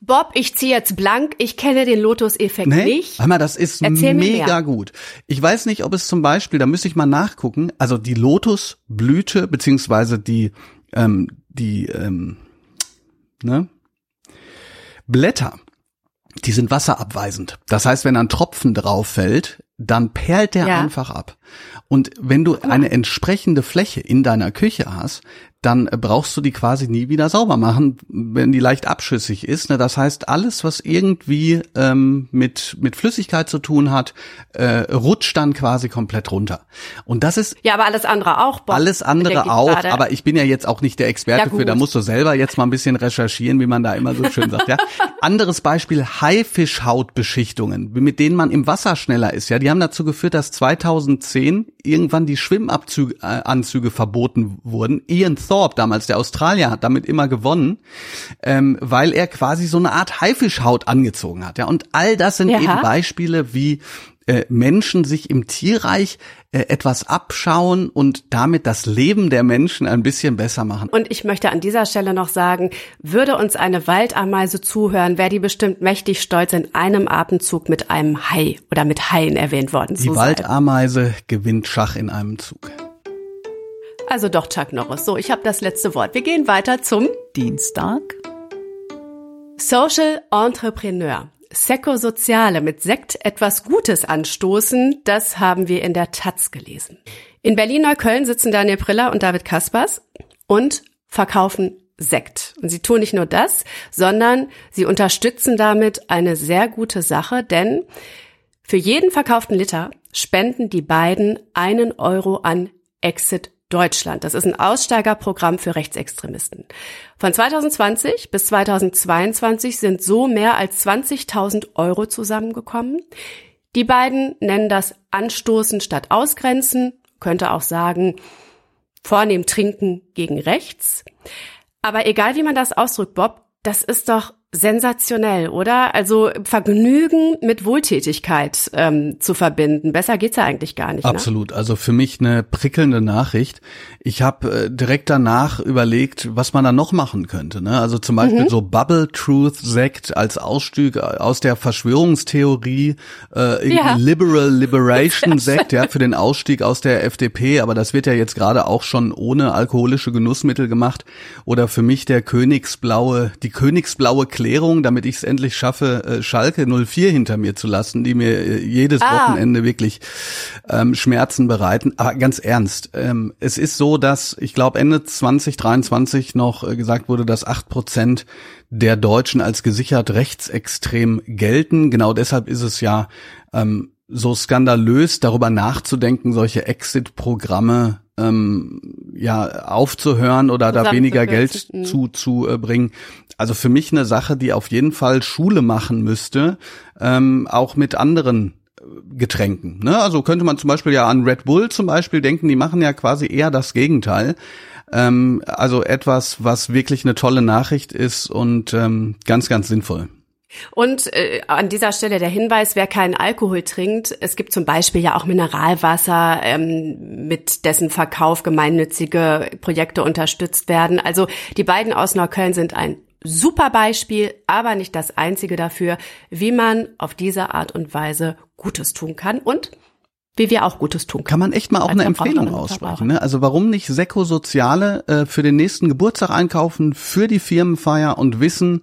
Bob, ich ziehe jetzt blank. Ich kenne den Lotus-Effekt nee? nicht. Einmal, das ist Erzähl mega gut. Ich weiß nicht, ob es zum Beispiel, da müsste ich mal nachgucken, also die Lotusblüte, beziehungsweise die, ähm, die, ähm, ne? Blätter, die sind wasserabweisend. Das heißt, wenn ein Tropfen drauf fällt, dann perlt der ja. einfach ab. Und wenn du eine entsprechende Fläche in deiner Küche hast, dann brauchst du die quasi nie wieder sauber machen, wenn die leicht abschüssig ist. Ne? Das heißt, alles, was irgendwie ähm, mit, mit Flüssigkeit zu tun hat, äh, rutscht dann quasi komplett runter. Und das ist. Ja, aber alles andere auch. Bob, alles andere auch, aber ich bin ja jetzt auch nicht der Experte ja, für, da musst du selber jetzt mal ein bisschen recherchieren, wie man da immer so schön sagt. Ja? Anderes Beispiel, Haifischhautbeschichtungen, mit denen man im Wasser schneller ist. Ja, Die haben dazu geführt, dass 2010 irgendwann die Schwimmanzüge äh, verboten wurden. Ian Thorpe damals, der Australier, hat damit immer gewonnen, ähm, weil er quasi so eine Art Haifischhaut angezogen hat. Ja, und all das sind ja. eben Beispiele, wie äh, Menschen sich im Tierreich äh, etwas abschauen und damit das Leben der Menschen ein bisschen besser machen. Und ich möchte an dieser Stelle noch sagen, würde uns eine Waldameise zuhören, wäre die bestimmt mächtig stolz, in einem Atemzug mit einem Hai oder mit Haien erwähnt worden zu sein. Die Waldameise gewinnt Schach in einem Zug. Also doch Chuck Norris. So, ich habe das letzte Wort. Wir gehen weiter zum Dienstag. Social Entrepreneur. Seco-Soziale mit Sekt etwas Gutes anstoßen, das haben wir in der Taz gelesen. In Berlin-Neukölln sitzen Daniel Priller und David Kaspers und verkaufen Sekt. Und sie tun nicht nur das, sondern sie unterstützen damit eine sehr gute Sache, denn für jeden verkauften Liter spenden die beiden einen Euro an Exit Deutschland. Das ist ein Aussteigerprogramm für Rechtsextremisten. Von 2020 bis 2022 sind so mehr als 20.000 Euro zusammengekommen. Die beiden nennen das Anstoßen statt Ausgrenzen, könnte auch sagen, vornehm trinken gegen rechts. Aber egal wie man das ausdrückt, Bob, das ist doch sensationell, oder? Also Vergnügen mit Wohltätigkeit ähm, zu verbinden. Besser geht's ja eigentlich gar nicht. Ne? Absolut. Ne? Also für mich eine prickelnde Nachricht. Ich habe äh, direkt danach überlegt, was man da noch machen könnte. Ne? Also zum Beispiel mhm. so Bubble Truth Sekt als Ausstieg aus der Verschwörungstheorie, äh, ja. Liberal Liberation Sekt, ja, für den Ausstieg aus der FDP. Aber das wird ja jetzt gerade auch schon ohne alkoholische Genussmittel gemacht. Oder für mich der Königsblaue, die Königsblaue Erklärung, damit ich es endlich schaffe, äh, Schalke 04 hinter mir zu lassen, die mir äh, jedes ah. Wochenende wirklich ähm, Schmerzen bereiten. Aber ganz ernst, ähm, es ist so, dass ich glaube Ende 2023 noch äh, gesagt wurde, dass acht Prozent der Deutschen als gesichert rechtsextrem gelten. Genau deshalb ist es ja ähm, so skandalös, darüber nachzudenken, solche Exit-Programme ähm, ja aufzuhören oder da weniger Geld mhm. zu zu äh, bringen. Also für mich eine Sache, die auf jeden Fall Schule machen müsste, ähm, auch mit anderen äh, Getränken. Ne? Also könnte man zum Beispiel ja an Red Bull zum Beispiel denken, die machen ja quasi eher das Gegenteil. Ähm, also etwas, was wirklich eine tolle Nachricht ist und ähm, ganz, ganz sinnvoll. Und äh, an dieser Stelle der Hinweis, wer keinen Alkohol trinkt, es gibt zum Beispiel ja auch Mineralwasser, ähm, mit dessen Verkauf gemeinnützige Projekte unterstützt werden. Also die beiden aus Neukölln sind ein super Beispiel, aber nicht das einzige dafür, wie man auf diese Art und Weise Gutes tun kann und wie wir auch Gutes tun können. Kann man echt mal auch eine Empfehlung aussprechen. Ne? Also warum nicht Seko Soziale äh, für den nächsten Geburtstag einkaufen, für die Firmenfeier und wissen,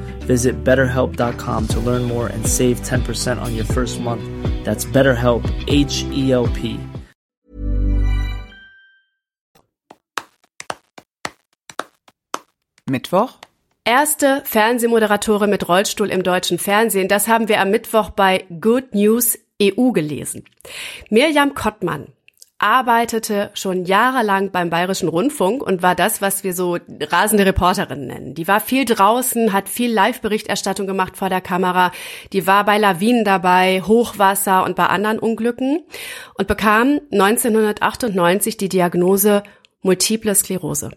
Visit betterhelp.com to learn more and save 10% on your first month. That's BetterHelp, H E L P. Mittwoch? Erste Fernsehmoderatorin mit Rollstuhl im deutschen Fernsehen. Das haben wir am Mittwoch bei Good News EU gelesen. Mirjam Kottmann arbeitete schon jahrelang beim Bayerischen Rundfunk und war das, was wir so rasende Reporterin nennen. Die war viel draußen, hat viel Live-Berichterstattung gemacht vor der Kamera. Die war bei Lawinen dabei, Hochwasser und bei anderen Unglücken und bekam 1998 die Diagnose Multiple Sklerose.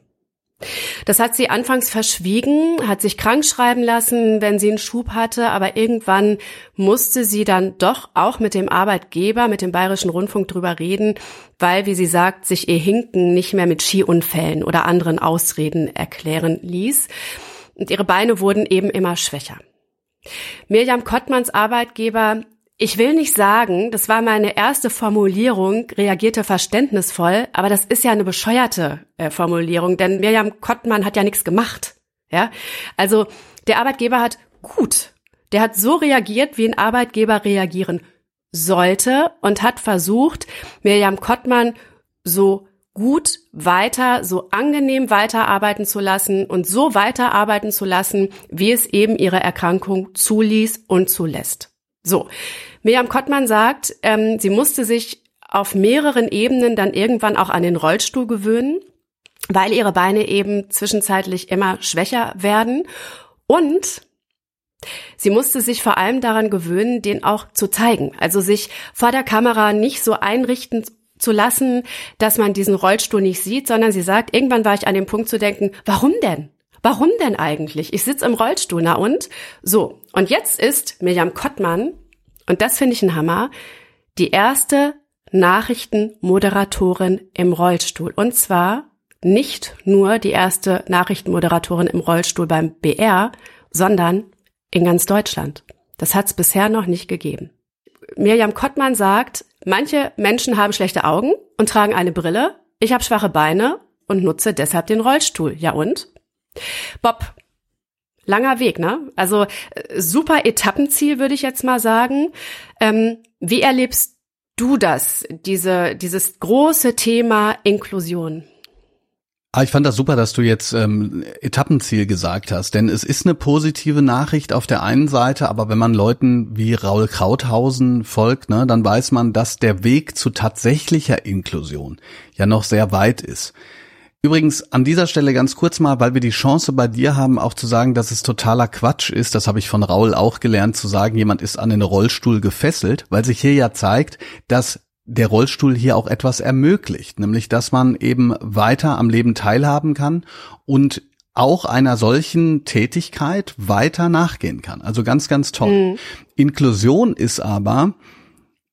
Das hat sie anfangs verschwiegen, hat sich krank schreiben lassen, wenn sie einen Schub hatte, aber irgendwann musste sie dann doch auch mit dem Arbeitgeber, mit dem Bayerischen Rundfunk drüber reden, weil, wie sie sagt, sich ihr Hinken nicht mehr mit Skiunfällen oder anderen Ausreden erklären ließ. Und ihre Beine wurden eben immer schwächer. Mirjam Kottmanns Arbeitgeber ich will nicht sagen, das war meine erste Formulierung, reagierte verständnisvoll, aber das ist ja eine bescheuerte äh, Formulierung, denn Mirjam Kottmann hat ja nichts gemacht. Ja, also der Arbeitgeber hat gut, der hat so reagiert, wie ein Arbeitgeber reagieren sollte und hat versucht, Mirjam Kottmann so gut weiter, so angenehm weiterarbeiten zu lassen und so weiterarbeiten zu lassen, wie es eben ihre Erkrankung zuließ und zulässt. So, Miriam Kottmann sagt, ähm, sie musste sich auf mehreren Ebenen dann irgendwann auch an den Rollstuhl gewöhnen, weil ihre Beine eben zwischenzeitlich immer schwächer werden und Sie musste sich vor allem daran gewöhnen, den auch zu zeigen. Also sich vor der Kamera nicht so einrichten zu lassen, dass man diesen Rollstuhl nicht sieht, sondern sie sagt, irgendwann war ich an dem Punkt zu denken, warum denn? Warum denn eigentlich? Ich sitze im Rollstuhl, na und? So, und jetzt ist Mirjam Kottmann, und das finde ich ein Hammer, die erste Nachrichtenmoderatorin im Rollstuhl. Und zwar nicht nur die erste Nachrichtenmoderatorin im Rollstuhl beim BR, sondern in ganz Deutschland. Das hat es bisher noch nicht gegeben. Mirjam Kottmann sagt, manche Menschen haben schlechte Augen und tragen eine Brille, Ich habe schwache Beine und nutze deshalb den Rollstuhl. Ja und? Bob, langer Weg, ne? Also äh, super Etappenziel, würde ich jetzt mal sagen. Ähm, wie erlebst du das, diese, dieses große Thema Inklusion? Ah, ich fand das super, dass du jetzt ähm, Etappenziel gesagt hast, denn es ist eine positive Nachricht auf der einen Seite, aber wenn man Leuten wie Raul Krauthausen folgt, ne, dann weiß man, dass der Weg zu tatsächlicher Inklusion ja noch sehr weit ist. Übrigens an dieser Stelle ganz kurz mal, weil wir die Chance bei dir haben, auch zu sagen, dass es totaler Quatsch ist. Das habe ich von Raul auch gelernt, zu sagen, jemand ist an den Rollstuhl gefesselt, weil sich hier ja zeigt, dass der Rollstuhl hier auch etwas ermöglicht, nämlich dass man eben weiter am Leben teilhaben kann und auch einer solchen Tätigkeit weiter nachgehen kann. Also ganz, ganz toll. Mhm. Inklusion ist aber,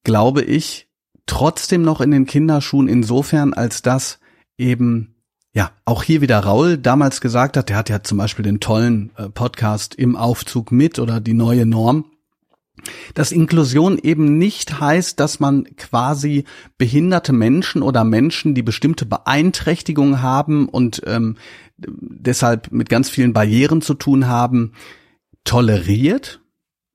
glaube ich, trotzdem noch in den Kinderschuhen insofern, als dass eben ja, auch hier wieder Raul damals gesagt hat, der hat ja zum Beispiel den tollen äh, Podcast im Aufzug mit oder die neue Norm dass Inklusion eben nicht heißt, dass man quasi behinderte Menschen oder Menschen, die bestimmte Beeinträchtigungen haben und ähm, deshalb mit ganz vielen Barrieren zu tun haben, toleriert,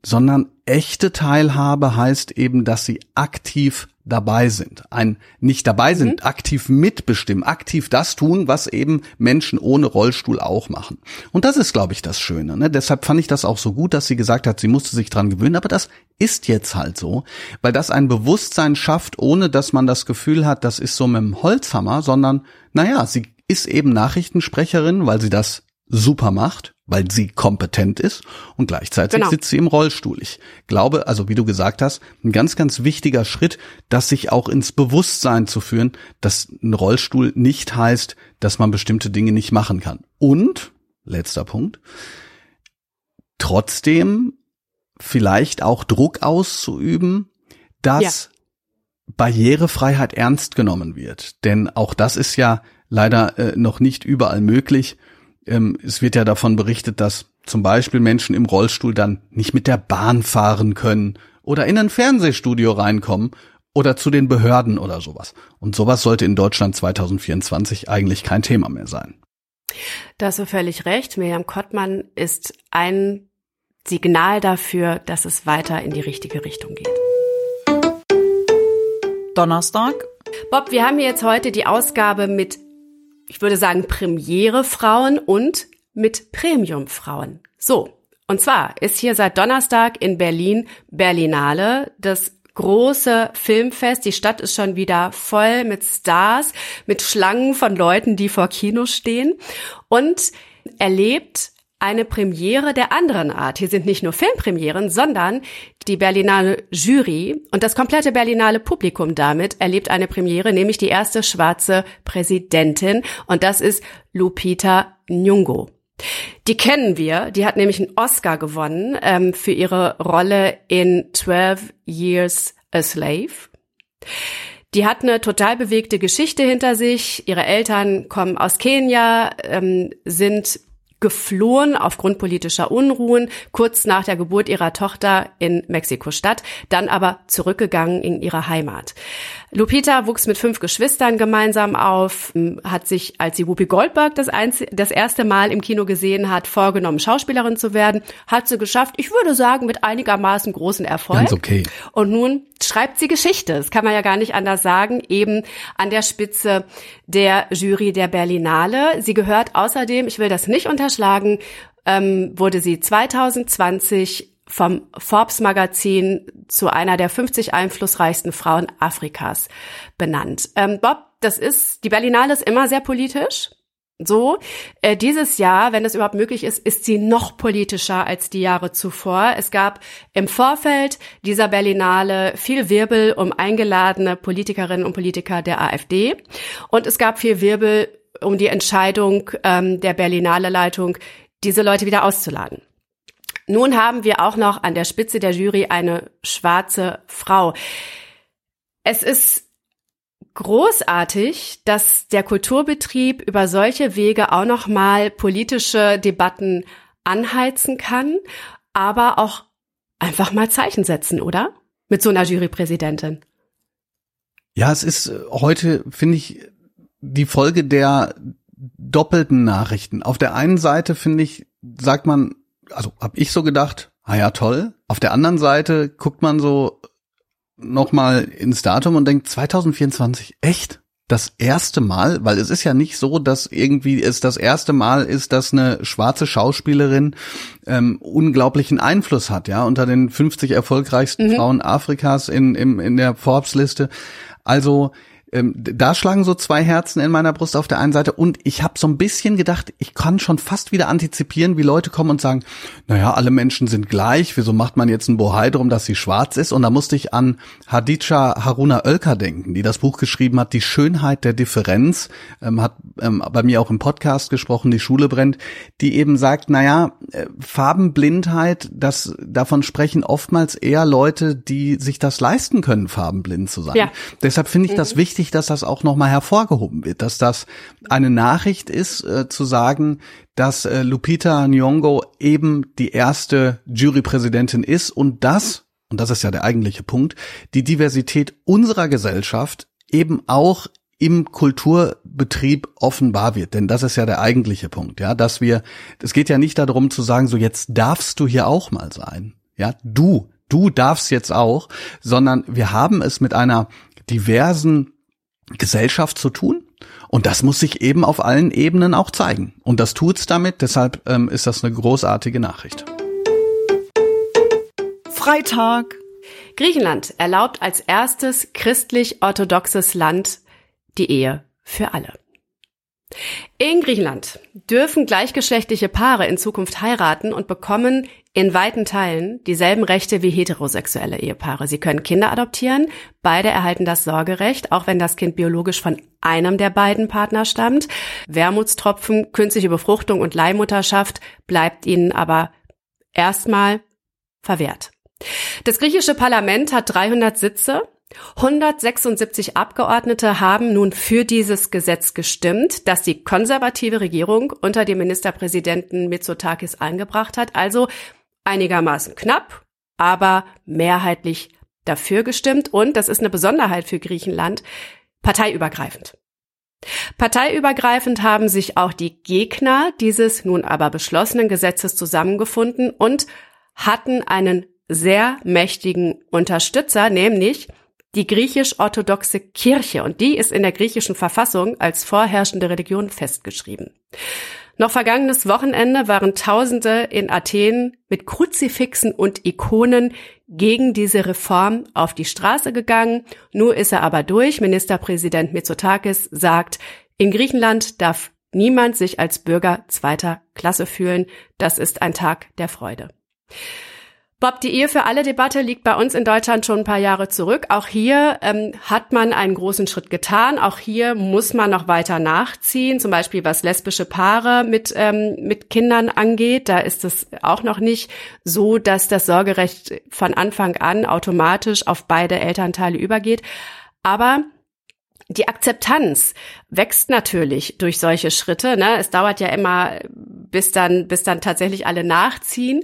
sondern echte Teilhabe heißt eben, dass sie aktiv dabei sind. Ein nicht dabei sind, mhm. aktiv mitbestimmen, aktiv das tun, was eben Menschen ohne Rollstuhl auch machen. Und das ist, glaube ich, das Schöne. Ne? Deshalb fand ich das auch so gut, dass sie gesagt hat, sie musste sich dran gewöhnen. Aber das ist jetzt halt so, weil das ein Bewusstsein schafft, ohne dass man das Gefühl hat, das ist so mit dem Holzhammer, sondern, naja, sie ist eben Nachrichtensprecherin, weil sie das super macht, weil sie kompetent ist und gleichzeitig genau. sitzt sie im Rollstuhl. Ich glaube, also wie du gesagt hast, ein ganz, ganz wichtiger Schritt, das sich auch ins Bewusstsein zu führen, dass ein Rollstuhl nicht heißt, dass man bestimmte Dinge nicht machen kann. Und, letzter Punkt, trotzdem vielleicht auch Druck auszuüben, dass ja. Barrierefreiheit ernst genommen wird. Denn auch das ist ja leider äh, noch nicht überall möglich ähm, es wird ja davon berichtet, dass zum Beispiel Menschen im Rollstuhl dann nicht mit der Bahn fahren können oder in ein Fernsehstudio reinkommen oder zu den Behörden oder sowas. Und sowas sollte in Deutschland 2024 eigentlich kein Thema mehr sein. Da hast du völlig recht. Miriam Kottmann ist ein Signal dafür, dass es weiter in die richtige Richtung geht. Donnerstag. Bob, wir haben jetzt heute die Ausgabe mit ich würde sagen, Premiere-Frauen und mit Premium-Frauen. So. Und zwar ist hier seit Donnerstag in Berlin Berlinale das große Filmfest. Die Stadt ist schon wieder voll mit Stars, mit Schlangen von Leuten, die vor Kinos stehen und erlebt eine Premiere der anderen Art. Hier sind nicht nur Filmpremieren, sondern die Berlinale Jury und das komplette Berlinale Publikum damit erlebt eine Premiere, nämlich die erste schwarze Präsidentin und das ist Lupita Nyong'o. Die kennen wir, die hat nämlich einen Oscar gewonnen ähm, für ihre Rolle in 12 Years a Slave. Die hat eine total bewegte Geschichte hinter sich. Ihre Eltern kommen aus Kenia, ähm, sind geflohen aufgrund politischer Unruhen kurz nach der Geburt ihrer Tochter in Mexiko-Stadt, dann aber zurückgegangen in ihre Heimat. Lupita wuchs mit fünf Geschwistern gemeinsam auf, hat sich, als sie Whoopi Goldberg das, einzige, das erste Mal im Kino gesehen hat, vorgenommen, Schauspielerin zu werden, hat sie geschafft, ich würde sagen, mit einigermaßen großen Erfolg. Ganz okay. Und nun schreibt sie Geschichte, das kann man ja gar nicht anders sagen, eben an der Spitze der Jury der Berlinale. Sie gehört außerdem, ich will das nicht unterschlagen, ähm, wurde sie 2020 vom Forbes Magazin zu einer der 50 einflussreichsten Frauen Afrikas benannt. Ähm, Bob, das ist, die Berlinale ist immer sehr politisch. So, äh, dieses Jahr, wenn es überhaupt möglich ist, ist sie noch politischer als die Jahre zuvor. Es gab im Vorfeld dieser Berlinale viel Wirbel um eingeladene Politikerinnen und Politiker der AfD. Und es gab viel Wirbel um die Entscheidung ähm, der Berlinale Leitung, diese Leute wieder auszuladen. Nun haben wir auch noch an der Spitze der Jury eine schwarze Frau. Es ist großartig, dass der Kulturbetrieb über solche Wege auch noch mal politische Debatten anheizen kann, aber auch einfach mal Zeichen setzen, oder? Mit so einer Jurypräsidentin. Ja, es ist äh, heute, finde ich, die Folge der doppelten Nachrichten. Auf der einen Seite finde ich, sagt man, also habe ich so gedacht, ah ja toll. Auf der anderen Seite guckt man so nochmal ins Datum und denkt 2024, echt? das erste Mal, weil es ist ja nicht so, dass irgendwie es das erste Mal ist, dass eine schwarze Schauspielerin ähm, unglaublichen Einfluss hat, ja, unter den 50 erfolgreichsten mhm. Frauen Afrikas in, in, in der Forbes-Liste. Also ähm, da schlagen so zwei Herzen in meiner Brust auf der einen Seite und ich habe so ein bisschen gedacht, ich kann schon fast wieder antizipieren, wie Leute kommen und sagen, naja, alle Menschen sind gleich, wieso macht man jetzt ein Bohai drum, dass sie schwarz ist? Und da musste ich an Hadija Haruna Oelker denken, die das Buch geschrieben hat, Die Schönheit der Differenz, ähm, hat ähm, bei mir auch im Podcast gesprochen, Die Schule brennt, die eben sagt, naja, äh, Farbenblindheit, das davon sprechen oftmals eher Leute, die sich das leisten können, farbenblind zu sein. Ja. Deshalb finde ich mhm. das wichtig, wichtig, dass das auch nochmal hervorgehoben wird, dass das eine Nachricht ist, äh, zu sagen, dass äh, Lupita Nyong'o eben die erste Jurypräsidentin ist und das, und das ist ja der eigentliche Punkt, die Diversität unserer Gesellschaft eben auch im Kulturbetrieb offenbar wird, denn das ist ja der eigentliche Punkt, ja, dass wir, es geht ja nicht darum zu sagen, so jetzt darfst du hier auch mal sein, ja, du, du darfst jetzt auch, sondern wir haben es mit einer diversen Gesellschaft zu tun. Und das muss sich eben auf allen Ebenen auch zeigen. Und das tut's damit. Deshalb ähm, ist das eine großartige Nachricht. Freitag. Griechenland erlaubt als erstes christlich-orthodoxes Land die Ehe für alle. In Griechenland dürfen gleichgeschlechtliche Paare in Zukunft heiraten und bekommen in weiten Teilen dieselben Rechte wie heterosexuelle Ehepaare. Sie können Kinder adoptieren, beide erhalten das Sorgerecht, auch wenn das Kind biologisch von einem der beiden Partner stammt. Wermutstropfen, künstliche Befruchtung und Leihmutterschaft bleibt ihnen aber erstmal verwehrt. Das griechische Parlament hat 300 Sitze 176 Abgeordnete haben nun für dieses Gesetz gestimmt, das die konservative Regierung unter dem Ministerpräsidenten Mitsotakis eingebracht hat. Also einigermaßen knapp, aber mehrheitlich dafür gestimmt. Und das ist eine Besonderheit für Griechenland, parteiübergreifend. Parteiübergreifend haben sich auch die Gegner dieses nun aber beschlossenen Gesetzes zusammengefunden und hatten einen sehr mächtigen Unterstützer, nämlich die griechisch-orthodoxe Kirche und die ist in der griechischen Verfassung als vorherrschende Religion festgeschrieben. Noch vergangenes Wochenende waren Tausende in Athen mit Kruzifixen und Ikonen gegen diese Reform auf die Straße gegangen. Nur ist er aber durch. Ministerpräsident Mitsotakis sagt, in Griechenland darf niemand sich als Bürger zweiter Klasse fühlen. Das ist ein Tag der Freude. Bob, die Ehe für alle Debatte liegt bei uns in Deutschland schon ein paar Jahre zurück. Auch hier ähm, hat man einen großen Schritt getan. Auch hier muss man noch weiter nachziehen, zum Beispiel was lesbische Paare mit, ähm, mit Kindern angeht. Da ist es auch noch nicht so, dass das Sorgerecht von Anfang an automatisch auf beide Elternteile übergeht. Aber die Akzeptanz wächst natürlich durch solche Schritte. Ne? Es dauert ja immer, bis dann, bis dann tatsächlich alle nachziehen.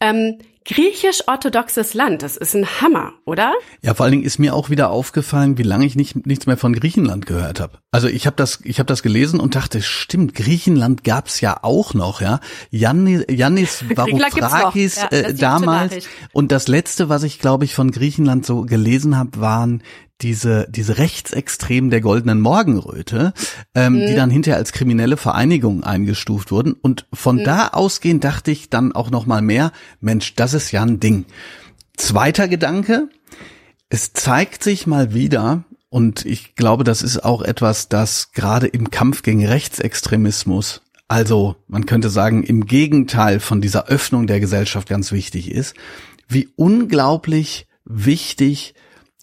Ähm, griechisch-orthodoxes Land. Das ist ein Hammer, oder? Ja, vor allen Dingen ist mir auch wieder aufgefallen, wie lange ich nicht, nichts mehr von Griechenland gehört habe. Also ich habe das, ich habe das gelesen und dachte, stimmt, Griechenland gab's ja auch noch, ja. Yannis, Yannis Varoufakis ja, äh, damals. Und das letzte, was ich glaube ich von Griechenland so gelesen habe, waren diese, diese Rechtsextremen der goldenen Morgenröte, ähm, mhm. die dann hinterher als kriminelle Vereinigung eingestuft wurden. Und von mhm. da ausgehend dachte ich dann auch noch mal mehr, Mensch, das ist ja ein Ding. Zweiter Gedanke, es zeigt sich mal wieder, und ich glaube, das ist auch etwas, das gerade im Kampf gegen Rechtsextremismus, also man könnte sagen, im Gegenteil von dieser Öffnung der Gesellschaft ganz wichtig ist, wie unglaublich wichtig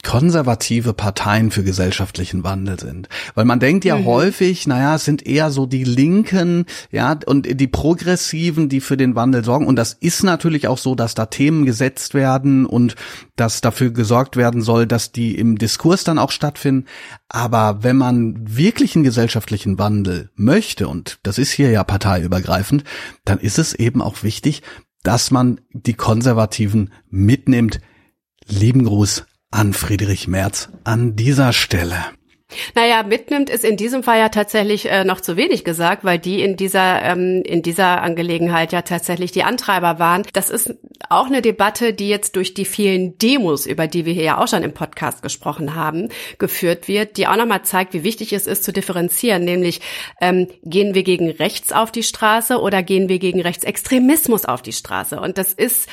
konservative Parteien für gesellschaftlichen Wandel sind. Weil man denkt ja mhm. häufig, naja, es sind eher so die Linken, ja, und die Progressiven, die für den Wandel sorgen. Und das ist natürlich auch so, dass da Themen gesetzt werden und dass dafür gesorgt werden soll, dass die im Diskurs dann auch stattfinden. Aber wenn man wirklich einen gesellschaftlichen Wandel möchte, und das ist hier ja parteiübergreifend, dann ist es eben auch wichtig, dass man die Konservativen mitnimmt. Lieben Gruß an Friedrich Merz an dieser Stelle. Naja, mitnimmt ist in diesem Fall ja tatsächlich äh, noch zu wenig gesagt, weil die in dieser ähm, in dieser Angelegenheit ja tatsächlich die Antreiber waren. Das ist auch eine Debatte, die jetzt durch die vielen Demos, über die wir hier ja auch schon im Podcast gesprochen haben, geführt wird, die auch nochmal zeigt, wie wichtig es ist zu differenzieren, nämlich ähm, gehen wir gegen rechts auf die Straße oder gehen wir gegen Rechtsextremismus auf die Straße? Und das ist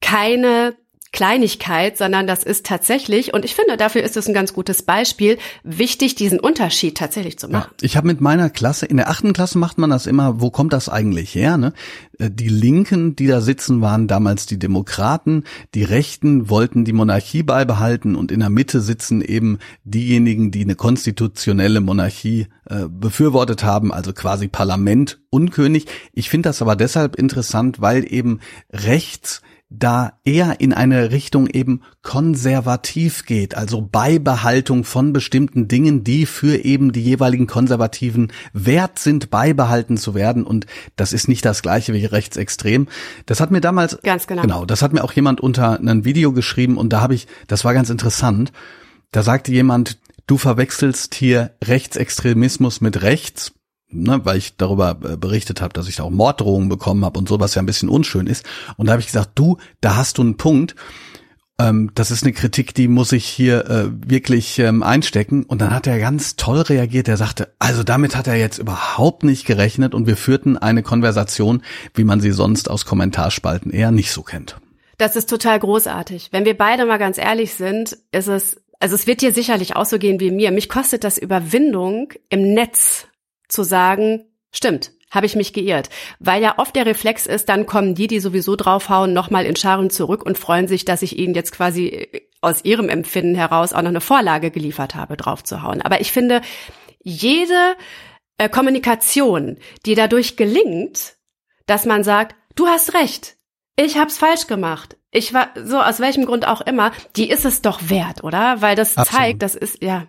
keine Kleinigkeit, sondern das ist tatsächlich, und ich finde, dafür ist es ein ganz gutes Beispiel, wichtig, diesen Unterschied tatsächlich zu machen. Ja, ich habe mit meiner Klasse, in der achten Klasse macht man das immer, wo kommt das eigentlich her? Ne? Äh, die Linken, die da sitzen, waren damals die Demokraten, die Rechten wollten die Monarchie beibehalten und in der Mitte sitzen eben diejenigen, die eine konstitutionelle Monarchie äh, befürwortet haben, also quasi Parlament und König. Ich finde das aber deshalb interessant, weil eben rechts da eher in eine Richtung eben konservativ geht, also Beibehaltung von bestimmten Dingen, die für eben die jeweiligen Konservativen wert sind, beibehalten zu werden. Und das ist nicht das gleiche wie rechtsextrem. Das hat mir damals, ganz genau, genau, das hat mir auch jemand unter ein Video geschrieben und da habe ich, das war ganz interessant. Da sagte jemand, du verwechselst hier Rechtsextremismus mit rechts ne, weil ich darüber äh, berichtet habe, dass ich da auch Morddrohungen bekommen habe und so, was ja ein bisschen unschön ist. Und da habe ich gesagt, du, da hast du einen Punkt. Ähm, das ist eine Kritik, die muss ich hier äh, wirklich ähm, einstecken. Und dann hat er ganz toll reagiert. Er sagte, also damit hat er jetzt überhaupt nicht gerechnet und wir führten eine Konversation, wie man sie sonst aus Kommentarspalten eher nicht so kennt. Das ist total großartig. Wenn wir beide mal ganz ehrlich sind, ist es also es wird dir sicherlich auch so gehen wie mir. Mich kostet das Überwindung, im Netz zu sagen, stimmt, habe ich mich geirrt. Weil ja oft der Reflex ist, dann kommen die, die sowieso draufhauen, nochmal in Scharen zurück und freuen sich, dass ich ihnen jetzt quasi aus ihrem Empfinden heraus auch noch eine Vorlage geliefert habe, draufzuhauen. Aber ich finde, jede äh, Kommunikation, die dadurch gelingt, dass man sagt, du hast recht, ich hab's falsch gemacht. Ich war so aus welchem Grund auch immer, die ist es doch wert, oder? Weil das Absolut. zeigt, das ist ja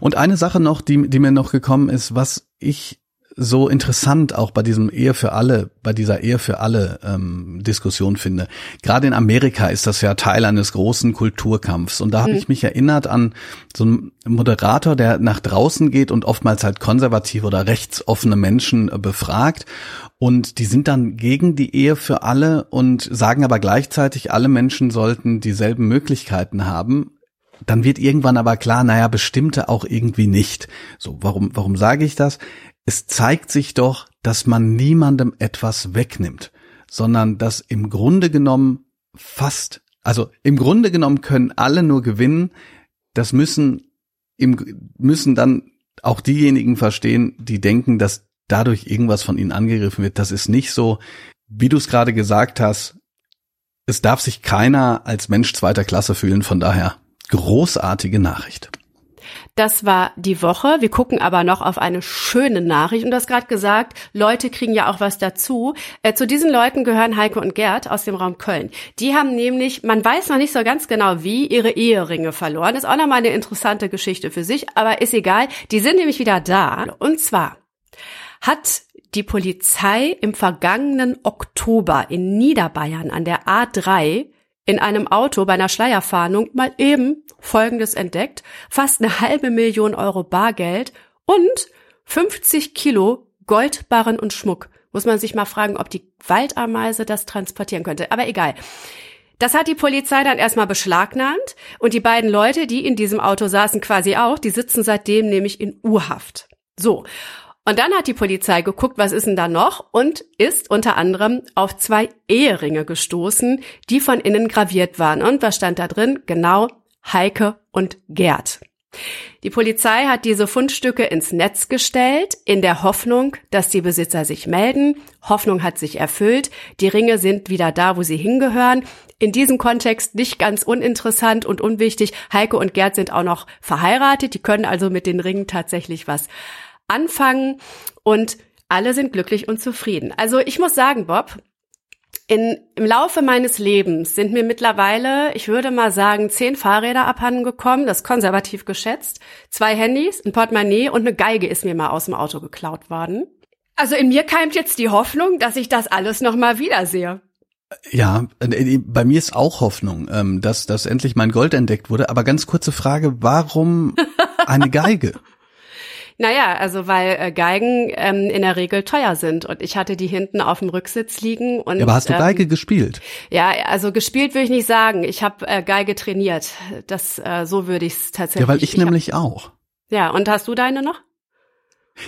und eine Sache noch, die, die mir noch gekommen ist, was ich so interessant auch bei diesem Ehe für alle, bei dieser Ehe für alle ähm, Diskussion finde. Gerade in Amerika ist das ja Teil eines großen Kulturkampfs. Und da habe mhm. ich mich erinnert an so einen Moderator, der nach draußen geht und oftmals halt konservative oder rechtsoffene Menschen äh, befragt. Und die sind dann gegen die Ehe für alle und sagen aber gleichzeitig, alle Menschen sollten dieselben Möglichkeiten haben dann wird irgendwann aber klar, naja, bestimmte auch irgendwie nicht. So, warum, warum sage ich das? Es zeigt sich doch, dass man niemandem etwas wegnimmt, sondern dass im Grunde genommen fast, also im Grunde genommen können alle nur gewinnen. Das müssen im, müssen dann auch diejenigen verstehen, die denken, dass dadurch irgendwas von ihnen angegriffen wird. Das ist nicht so, wie du es gerade gesagt hast. Es darf sich keiner als Mensch zweiter Klasse fühlen. Von daher großartige Nachricht. Das war die Woche. Wir gucken aber noch auf eine schöne Nachricht. Und du hast gerade gesagt, Leute kriegen ja auch was dazu. Äh, zu diesen Leuten gehören Heike und Gerd aus dem Raum Köln. Die haben nämlich, man weiß noch nicht so ganz genau wie, ihre Eheringe verloren. Ist auch nochmal eine interessante Geschichte für sich, aber ist egal. Die sind nämlich wieder da. Und zwar hat die Polizei im vergangenen Oktober in Niederbayern an der A3 in einem Auto bei einer Schleierfahndung mal eben Folgendes entdeckt. Fast eine halbe Million Euro Bargeld und 50 Kilo Goldbarren und Schmuck. Muss man sich mal fragen, ob die Waldameise das transportieren könnte. Aber egal. Das hat die Polizei dann erstmal beschlagnahmt und die beiden Leute, die in diesem Auto saßen, quasi auch, die sitzen seitdem nämlich in Urhaft. So. Und dann hat die Polizei geguckt, was ist denn da noch und ist unter anderem auf zwei Eheringe gestoßen, die von innen graviert waren. Und was stand da drin? Genau, Heike und Gerd. Die Polizei hat diese Fundstücke ins Netz gestellt, in der Hoffnung, dass die Besitzer sich melden. Hoffnung hat sich erfüllt. Die Ringe sind wieder da, wo sie hingehören. In diesem Kontext nicht ganz uninteressant und unwichtig. Heike und Gerd sind auch noch verheiratet. Die können also mit den Ringen tatsächlich was anfangen und alle sind glücklich und zufrieden. Also ich muss sagen, Bob, in, im Laufe meines Lebens sind mir mittlerweile, ich würde mal sagen, zehn Fahrräder abhanden gekommen, das konservativ geschätzt, zwei Handys, ein Portemonnaie und eine Geige ist mir mal aus dem Auto geklaut worden. Also in mir keimt jetzt die Hoffnung, dass ich das alles nochmal wiedersehe. Ja, äh, bei mir ist auch Hoffnung, ähm, dass, dass endlich mein Gold entdeckt wurde. Aber ganz kurze Frage, warum eine Geige? Naja, also weil äh, Geigen ähm, in der Regel teuer sind und ich hatte die hinten auf dem Rücksitz liegen und Ja, aber hast du ähm, Geige gespielt? Ja, also gespielt würde ich nicht sagen. Ich habe äh, Geige trainiert. Das äh, so würde ich es tatsächlich. Ja, weil ich, hab- nämlich auch. Ja, und hast du deine noch?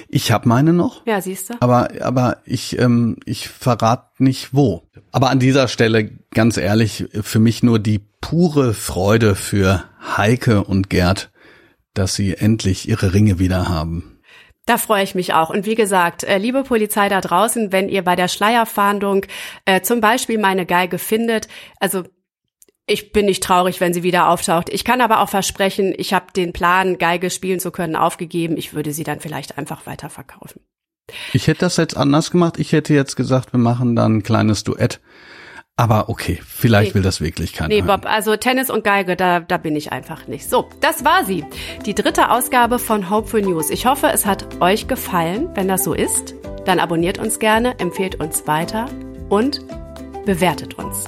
Ich habe meine noch, Ja, siehst du. aber aber ich ähm, ich verrate nicht wo. Aber an dieser Stelle ganz ehrlich, für mich nur die pure Freude für Heike und Gerd, dass sie endlich ihre Ringe wieder haben. Da freue ich mich auch. Und wie gesagt, äh, liebe Polizei da draußen, wenn ihr bei der Schleierfahndung äh, zum Beispiel meine Geige findet, also ich bin nicht traurig, wenn sie wieder auftaucht. Ich kann aber auch versprechen, ich habe den Plan, Geige spielen zu können, aufgegeben. Ich würde sie dann vielleicht einfach weiterverkaufen. Ich hätte das jetzt anders gemacht. Ich hätte jetzt gesagt, wir machen dann ein kleines Duett. Aber okay, vielleicht Nee. will das wirklich keiner. Nee. Bob, also Tennis und Geige, da, da bin ich einfach nicht. So, das war sie. Die dritte Ausgabe von Hopeful News. Ich hoffe, es hat euch gefallen. Wenn das so ist, dann abonniert uns gerne, empfehlt uns weiter und bewertet uns.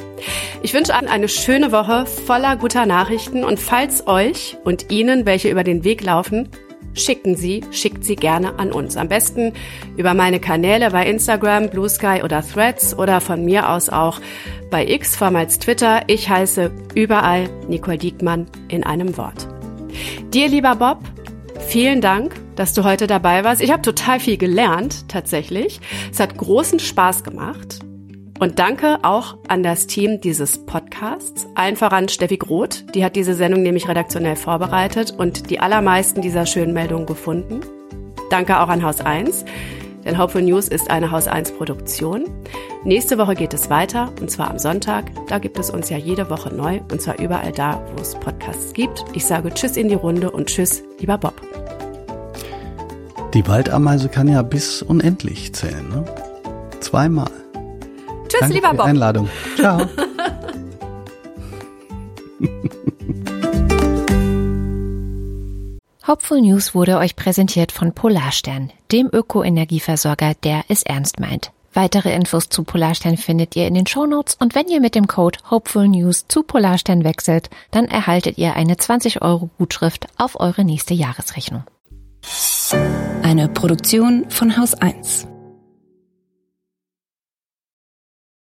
Ich wünsche allen eine schöne Woche voller guter Nachrichten und falls euch und Ihnen welche über den Weg laufen, schicken Sie, schickt sie gerne an uns. Am besten über meine Kanäle bei Instagram, Blue Sky oder Threads oder von mir aus auch bei X, vormals Twitter. Ich heiße überall Nicole Diekmann in einem Wort. Dir, lieber Bob, vielen Dank, dass du heute dabei warst. Ich habe total viel gelernt, tatsächlich. Es hat großen Spaß gemacht. Und danke auch an das Team dieses Podcasts, allen voran Steffi Groth, die hat diese Sendung nämlich redaktionell vorbereitet und die allermeisten dieser schönen Meldungen gefunden. Danke auch an Haus 1, denn Hopeful News ist eine Haus 1 Produktion. Nächste Woche geht es weiter und zwar am Sonntag. Da gibt es uns ja jede Woche neu und zwar überall da, wo es Podcasts gibt. Ich sage Tschüss in die Runde und Tschüss, lieber Bob. Die Waldameise kann ja bis unendlich zählen, ne? Zweimal. Tschüss, Danke lieber für die Bob. Einladung. Ciao. Hopeful News wurde euch präsentiert von Polarstern, dem Öko-Energieversorger, der es ernst meint. Weitere Infos zu Polarstern findet ihr in den Shownotes und wenn ihr mit dem Code Hopeful News zu Polarstern wechselt, dann erhaltet ihr eine 20 Euro Gutschrift auf eure nächste Jahresrechnung. Eine Produktion von Haus 1.